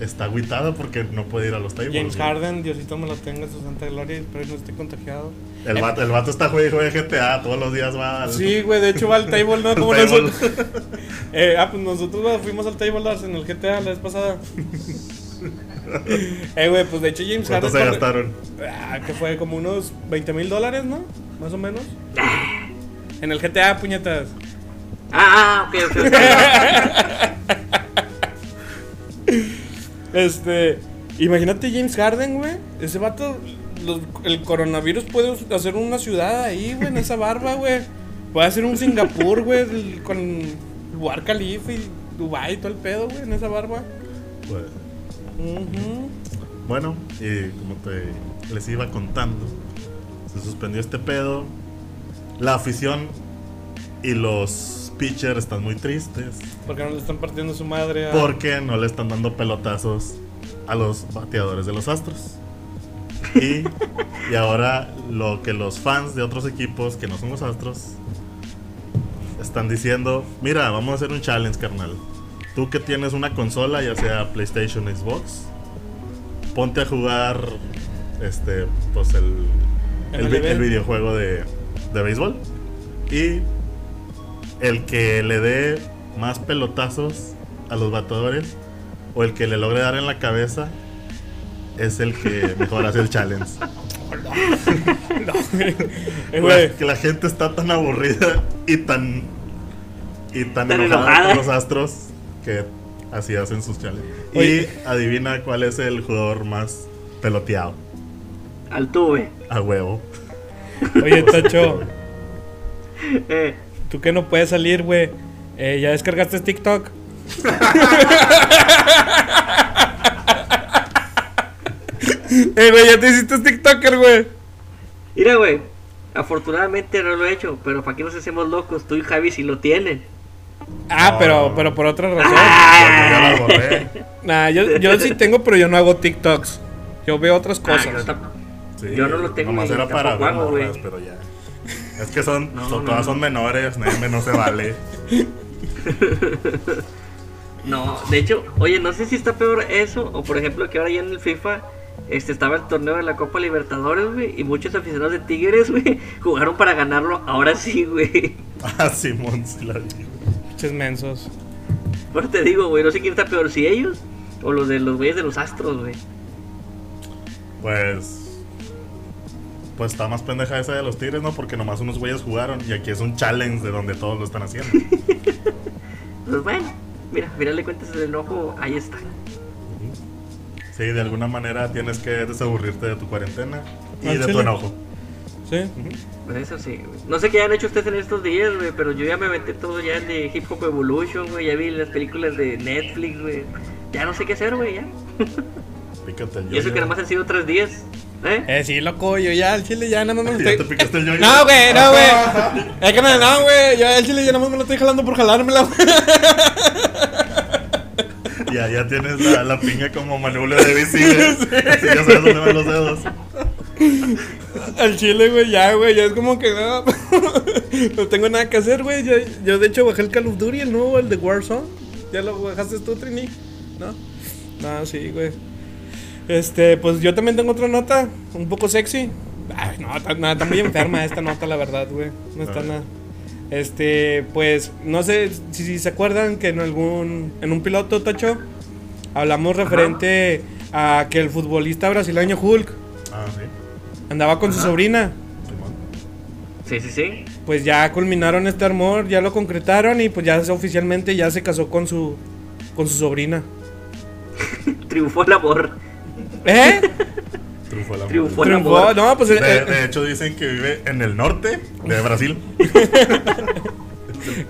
C: está agüitado porque no puede ir a los tables.
D: James. Harden, Diosito me lo tenga en su santa gloria, espero que no esté contagiado.
C: El vato, el vato está juega GTA, todos los días va al...
D: Sí, güey, de hecho va al table, ¿no? Como
C: table.
D: nosotros. Eh, ah, pues nosotros fuimos al table dance en el GTA la vez pasada. eh, güey, pues de hecho James
C: ¿Cuánto
D: Harden.
C: se
D: corre-
C: gastaron?
D: Ah, que fue como unos 20 mil dólares, ¿no? Más o menos. En el GTA, puñetas.
E: Ah, ok, ok. ok.
D: Este. Imagínate James Harden, güey. Ese vato. los- el coronavirus puede hacer una ciudad ahí, güey, en esa barba, güey. Puede hacer un Singapur, güey, con War Khalifa y Dubai y todo el pedo, güey, en esa barba.
C: Pues, bueno, y como te les iba contando, se suspendió este pedo. La afición y los pitchers están muy tristes
D: Porque no le están partiendo su madre a.
C: porque no le están dando pelotazos a los bateadores de los Astros. Y, y ahora lo que los fans de otros equipos que no son los Astros están diciendo, mira, vamos a hacer un challenge, carnal. Tú que tienes una consola, ya sea PlayStation, Xbox, ponte a jugar este pues el el, el videojuego de, de béisbol y el que le dé más pelotazos a los bateadores o el que le logre dar en la cabeza es el que mejor hace el challenge.
D: Eh, güey.
C: que la gente está tan aburrida y tan y tan,
E: Tan
C: enojada
E: enojada.
C: con los astros que así hacen sus challenges.
D: Oye.
C: Y adivina cuál es el jugador más peloteado.
E: Altuve.
C: A huevo.
D: Oye, Tacho,
E: Eh,
D: tú que no puedes salir, güey. Eh, ¿Ya descargaste TikTok? eh, güey, ya te hiciste TikToker, güey.
E: mira, güey. Afortunadamente no lo he hecho, pero para qué nos hacemos locos, tú y Javi sí lo tienen.
D: Ah,
C: No.
D: pero, pero por otra razón.
C: Porque ya la borré.
D: Nah, yo, yo sí tengo, pero yo no hago TikToks. Yo veo otras
E: Ah,
D: cosas.
E: yo.
C: Sí,
E: Yo no lo tengo
C: Nomás era para ver morras, pero ya. Es que son,
E: No,
C: son-
E: no,
C: todas
E: no.
C: son menores, neme, no se vale.
E: No, de hecho, oye, no sé si está peor eso, o por ejemplo que ahora ya en el FIFA este estaba el torneo de la Copa Libertadores, güey, y muchos aficionados de Tigres, güey, jugaron para ganarlo, ahora sí, güey.
C: Ah, Simón, sí la.
D: Pinches mensos.
E: Por eso te digo, güey, no sé quién está peor, si ellos o los de los güeyes de los Astros, güey.
C: Pues. Pues está más pendeja esa de los tigres, ¿no? Porque nomás unos güeyes jugaron y aquí es un challenge de donde todos lo están haciendo.
E: Pues bueno, mira, mira, le cuentas el enojo, ahí está.
C: Sí, de alguna manera tienes que desaburrirte de tu cuarentena y
D: Al
C: de tu
D: chile.
C: enojo.
D: ¿Sí?
E: Pues eso sí. No sé qué hayan hecho ustedes en estos días, güey, pero yo ya me metí todo ya de Hip Hop Evolution, güey, ya vi las películas de Netflix, güey. Ya no sé qué hacer, güey, ya.
C: Pícate el
E: Y eso
C: yoyo.
E: que nada más han sido tres días, ¿eh?
D: Eh, sí, loco, yo ya al chile ya nada más me
C: Ya
D: estoy...
C: te picaste el yoyo.
D: No, güey, no, güey. Es que no, no, güey. Yo al chile ya nada más me lo estoy jalando por jalármela.
C: Ya, ya tienes la, la pinga como manubrio de bici. güey. Así ya sabes dónde van los dedos.
D: Al chile, güey, ya, güey. Ya es como que no. no tengo nada que hacer, güey. Yo, yo, de hecho, bajé el Call of Duty, el nuevo, el de Warzone. ¿Ya lo bajaste tú, Trini? ¿No? No, sí, güey. Este, pues yo también tengo otra nota, un poco sexy. Ay, no, está, no, está muy enferma esta nota, la verdad, güey. No está nada. Este, pues, no sé si, si se acuerdan que en algún, en un piloto, Tacho, hablamos referente a que el futbolista brasileño Hulk
C: Ah, sí.
D: andaba con su sobrina.
E: Sí, sí, sí.
D: Pues ya culminaron este amor, ya lo concretaron y pues ya oficialmente ya se casó con su con su sobrina.
E: Triunfó el amor.
D: ¿Eh?
C: Triunfó el amor.
E: Triunfó el amor.
D: No, pues el-
C: De,
D: eh,
C: de hecho, dicen que vive en el norte de Brasil.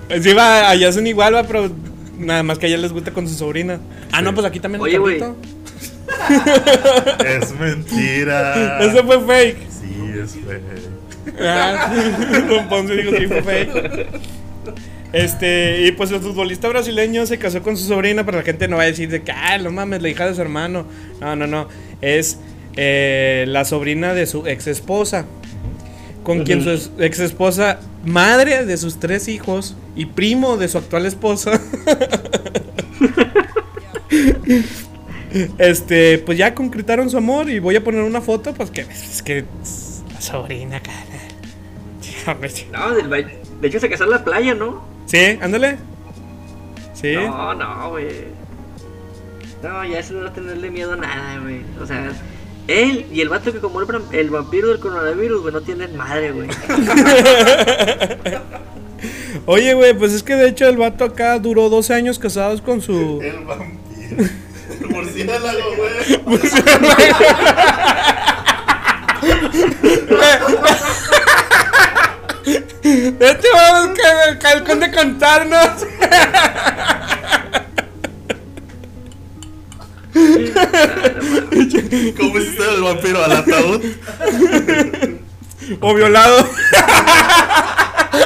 D: eh, sí, va, allá son igual, va, pero nada más que a ella les gusta con su sobrina. Ah, no, pues aquí también
E: Oye, güey.
C: Es mentira.
D: Eso fue fake.
C: Sí, es fake.
D: Ah, Don Ponce dijo sí fue fake. Este, y pues el futbolista brasileño se casó con su sobrina, pero la gente no va a decir de que, ah, no mames, la hija de su hermano. No, no, no. Es eh, la sobrina de su ex esposa. Con quien su ex esposa, madre de sus tres hijos y primo de su actual esposa, Este, pues ya concretaron su amor y voy a poner una foto, pues que es que es la sobrina, cara.
E: No, del ba- de hecho se casó en la playa, ¿no?
D: Sí, ándale. Sí.
E: No, no, güey. No, ya eso no va a tenerle miedo a nada, güey. O sea, él y el vato que como el vampiro del coronavirus, güey, no tienen madre, güey.
D: Oye, güey, pues es que de hecho el vato acá duró 12 años casados con su.
C: El vampiro. El murciélago, güey.
D: Este vamos que calcón de contarnos.
C: ¿Cómo hiciste el vampiro al ataúd?
D: O violado.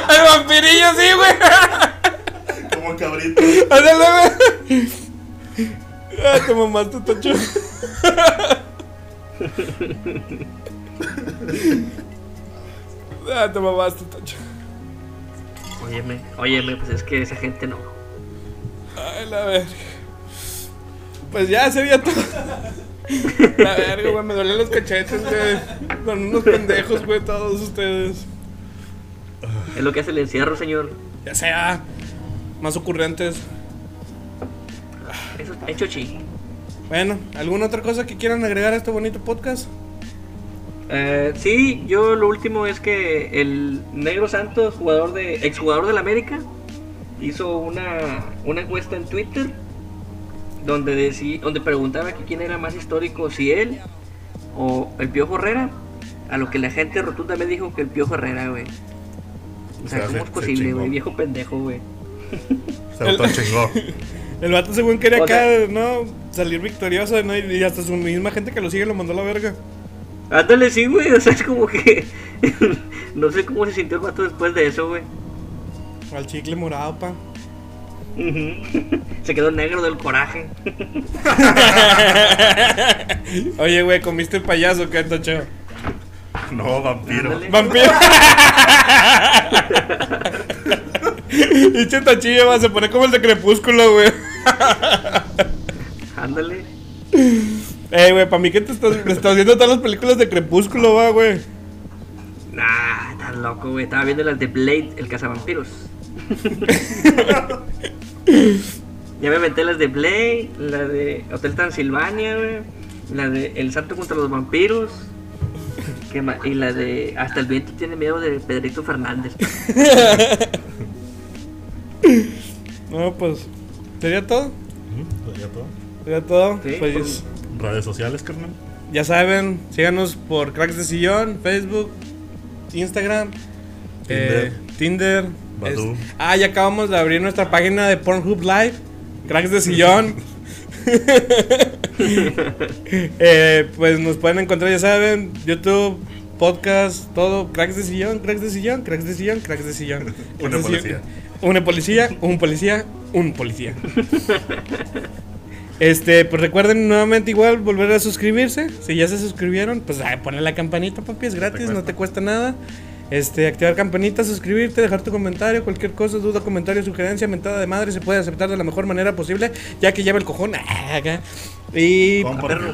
D: El vampirillo, sí, güey.
C: Como cabrito.
D: Ándale, güey. Ah, te mamaste, Tocho. Ah, te mamaste, Tocho.
E: Óyeme, óyeme, pues es que esa gente no.
D: Ay, la verga. Pues ya sería todo. La verga, güey, me duelen los cachetes, güey. Son unos pendejos, güey, todos ustedes.
E: Es lo que hace el encierro, señor.
D: Ya sea, más ocurrentes.
E: Eso está hecho chi.
D: Bueno, ¿alguna otra cosa que quieran agregar a este bonito podcast?
E: Eh, sí, yo lo último es que el Negro Santos, jugador de exjugador del América, hizo una, una encuesta en Twitter donde decí- donde preguntaba que quién era más histórico, si él o el Piojo Herrera, a lo que la gente rotundamente dijo que el Piojo Herrera, güey. O sea,
C: O sea,
E: ¿cómo
C: se-
E: es posible,
C: chingó.
E: güey? Viejo pendejo, güey.
C: Se autochingó.
D: El vato según quería
E: O
D: acá,
E: sea-
D: ¿no? Salir victorioso, ¿no? Y hasta su misma gente que lo sigue lo mandó a la verga.
E: Ándale, sí, güey. O sea, es como que. no sé cómo se sintió el vato después de eso, güey.
D: Al chicle morado, pa.
E: Se quedó negro del coraje.
D: Oye, güey, comiste el payaso, ¿qué, Tocho?
C: No, vampiro.
E: Ándale.
D: Vampiro. y Tochillo, va, se pone como el de crepúsculo, güey.
E: Ándale.
D: Eh, güey, para mí que te estás, te estás viendo todas las películas de crepúsculo, va, güey.
E: Nah, estás loco, güey. Estaba viendo las de Blade, el cazavampiros. ya me aventé las de Blade, la de Hotel Transilvania, güey. La de El Santo contra los vampiros. ¿Qué ma- Y la de Hasta el viento tiene miedo de Pedrito Fernández.
D: No, pues. ¿Sería todo?
C: Sería todo.
D: ¿Sería todo?
E: Sí,
D: pues.
C: Redes sociales, carnal.
D: Ya saben, síganos por Cracks de Sillón, Facebook, Instagram, eh, Tinder. Es- ah, ya acabamos de abrir nuestra página de Pornhub Live, Cracks de Sillón. Eh, pues nos pueden encontrar, ya saben, YouTube, podcast, todo, Cracks de Sillón, Cracks de Sillón, Cracks de Sillón, Cracks de Sillón.
C: Una
D: Cracks de
C: policía.
D: Sillón. Una policía, un policía, un policía. Este, pues recuerden nuevamente igual volver a suscribirse. Si ya se suscribieron, pues ay, ponle la campanita, papi, es gratis, no
C: cuesta.
D: te cuesta nada. Este, activar campanita, suscribirte, dejar tu comentario, cualquier cosa, duda, comentario, sugerencia, mentada de madre, se puede aceptar de la mejor manera posible, ya que lleva el cojón. acá. Y
C: Compartir.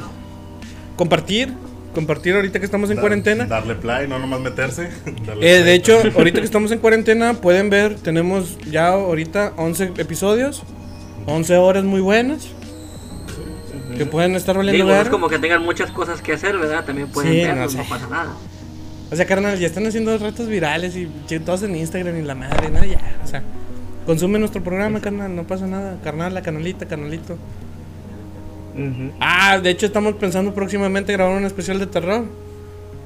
D: compartir, compartir ahorita que estamos en
C: Dar-
D: cuarentena.
C: Darle play, no nomás meterse.
D: Eh, de hecho, ahorita que estamos en cuarentena, pueden ver, tenemos ya ahorita 11 episodios, 11 horas muy buenas, que pueden estar valiendo
E: Digo, no es como que tengan muchas cosas que hacer, ¿verdad? También pueden
D: Sí,
E: verlos,
D: no
E: no,
D: sé.
E: pasa nada.
D: O sea, carnal, ya están haciendo retos virales y todos en Instagram y la madre, ¿no? Ya, o sea, consume nuestro programa, carnal, no pasa nada. Carnal, la canalita, canalito. Ah, de hecho, estamos pensando próximamente grabar un especial de terror.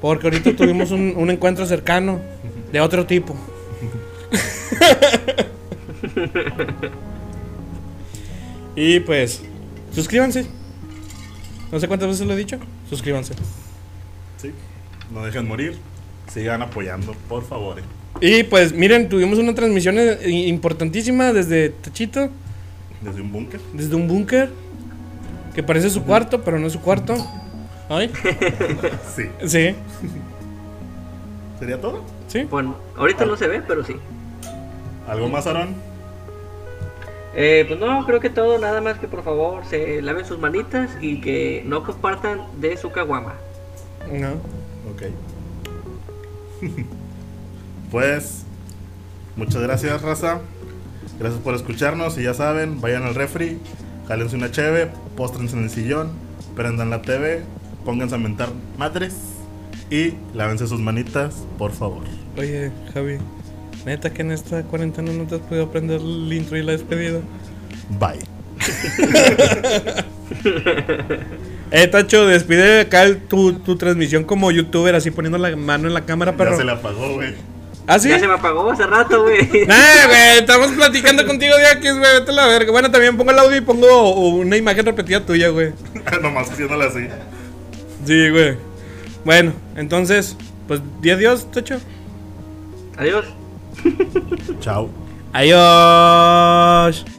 D: Porque ahorita tuvimos un, un encuentro cercano de otro tipo. y pues, suscríbanse. No sé cuántas veces lo he dicho. Suscríbanse.
C: Sí. No dejen morir. Sigan apoyando, por favor. eh.
D: Y pues, miren, tuvimos una transmisión eh, importantísima desde Tachito,
C: Desde un búnker.
D: desde un búnker. Que parece su cuarto, pero no es su cuarto. ¿Ay?
C: Sí.
D: Sí,
C: ¿Sería todo?
D: sí.
E: Bueno, ahorita no se ve, pero sí.
C: ¿Algo más, Aaron?
E: Eh, pues no, creo que todo, nada más que por favor se laven sus manitas y que no compartan de su caguama.
D: No.
C: Ok. pues, muchas gracias, raza. Gracias por escucharnos y ya saben, vayan al refri, cálense una cheve, póstrense en el sillón, prendan la TV, pónganse a mentar madres y lávense sus manitas, por favor.
D: Oye, Javi, neta que en esta cuarentena no te has podido aprender el intro y la despedida.
C: Bye.
D: Eh, Tacho, despide acá el- tu, tu transmisión como youtuber, así poniendo la mano en la cámara,
C: Ya
D: perro.
C: se le apagó, güey.
D: ¿Ah, sí?
E: Ya se me apagó hace rato, güey.
D: Nah, güey, estamos platicando contigo de aquí, güey, vete a la verga. Bueno, también pongo el audio y pongo una imagen repetida tuya, güey.
C: Nomás haciéndole así.
D: Sí, güey. Bueno, entonces, pues, di adiós, Tacho.
E: Adiós.
C: Chao.
D: Adiós.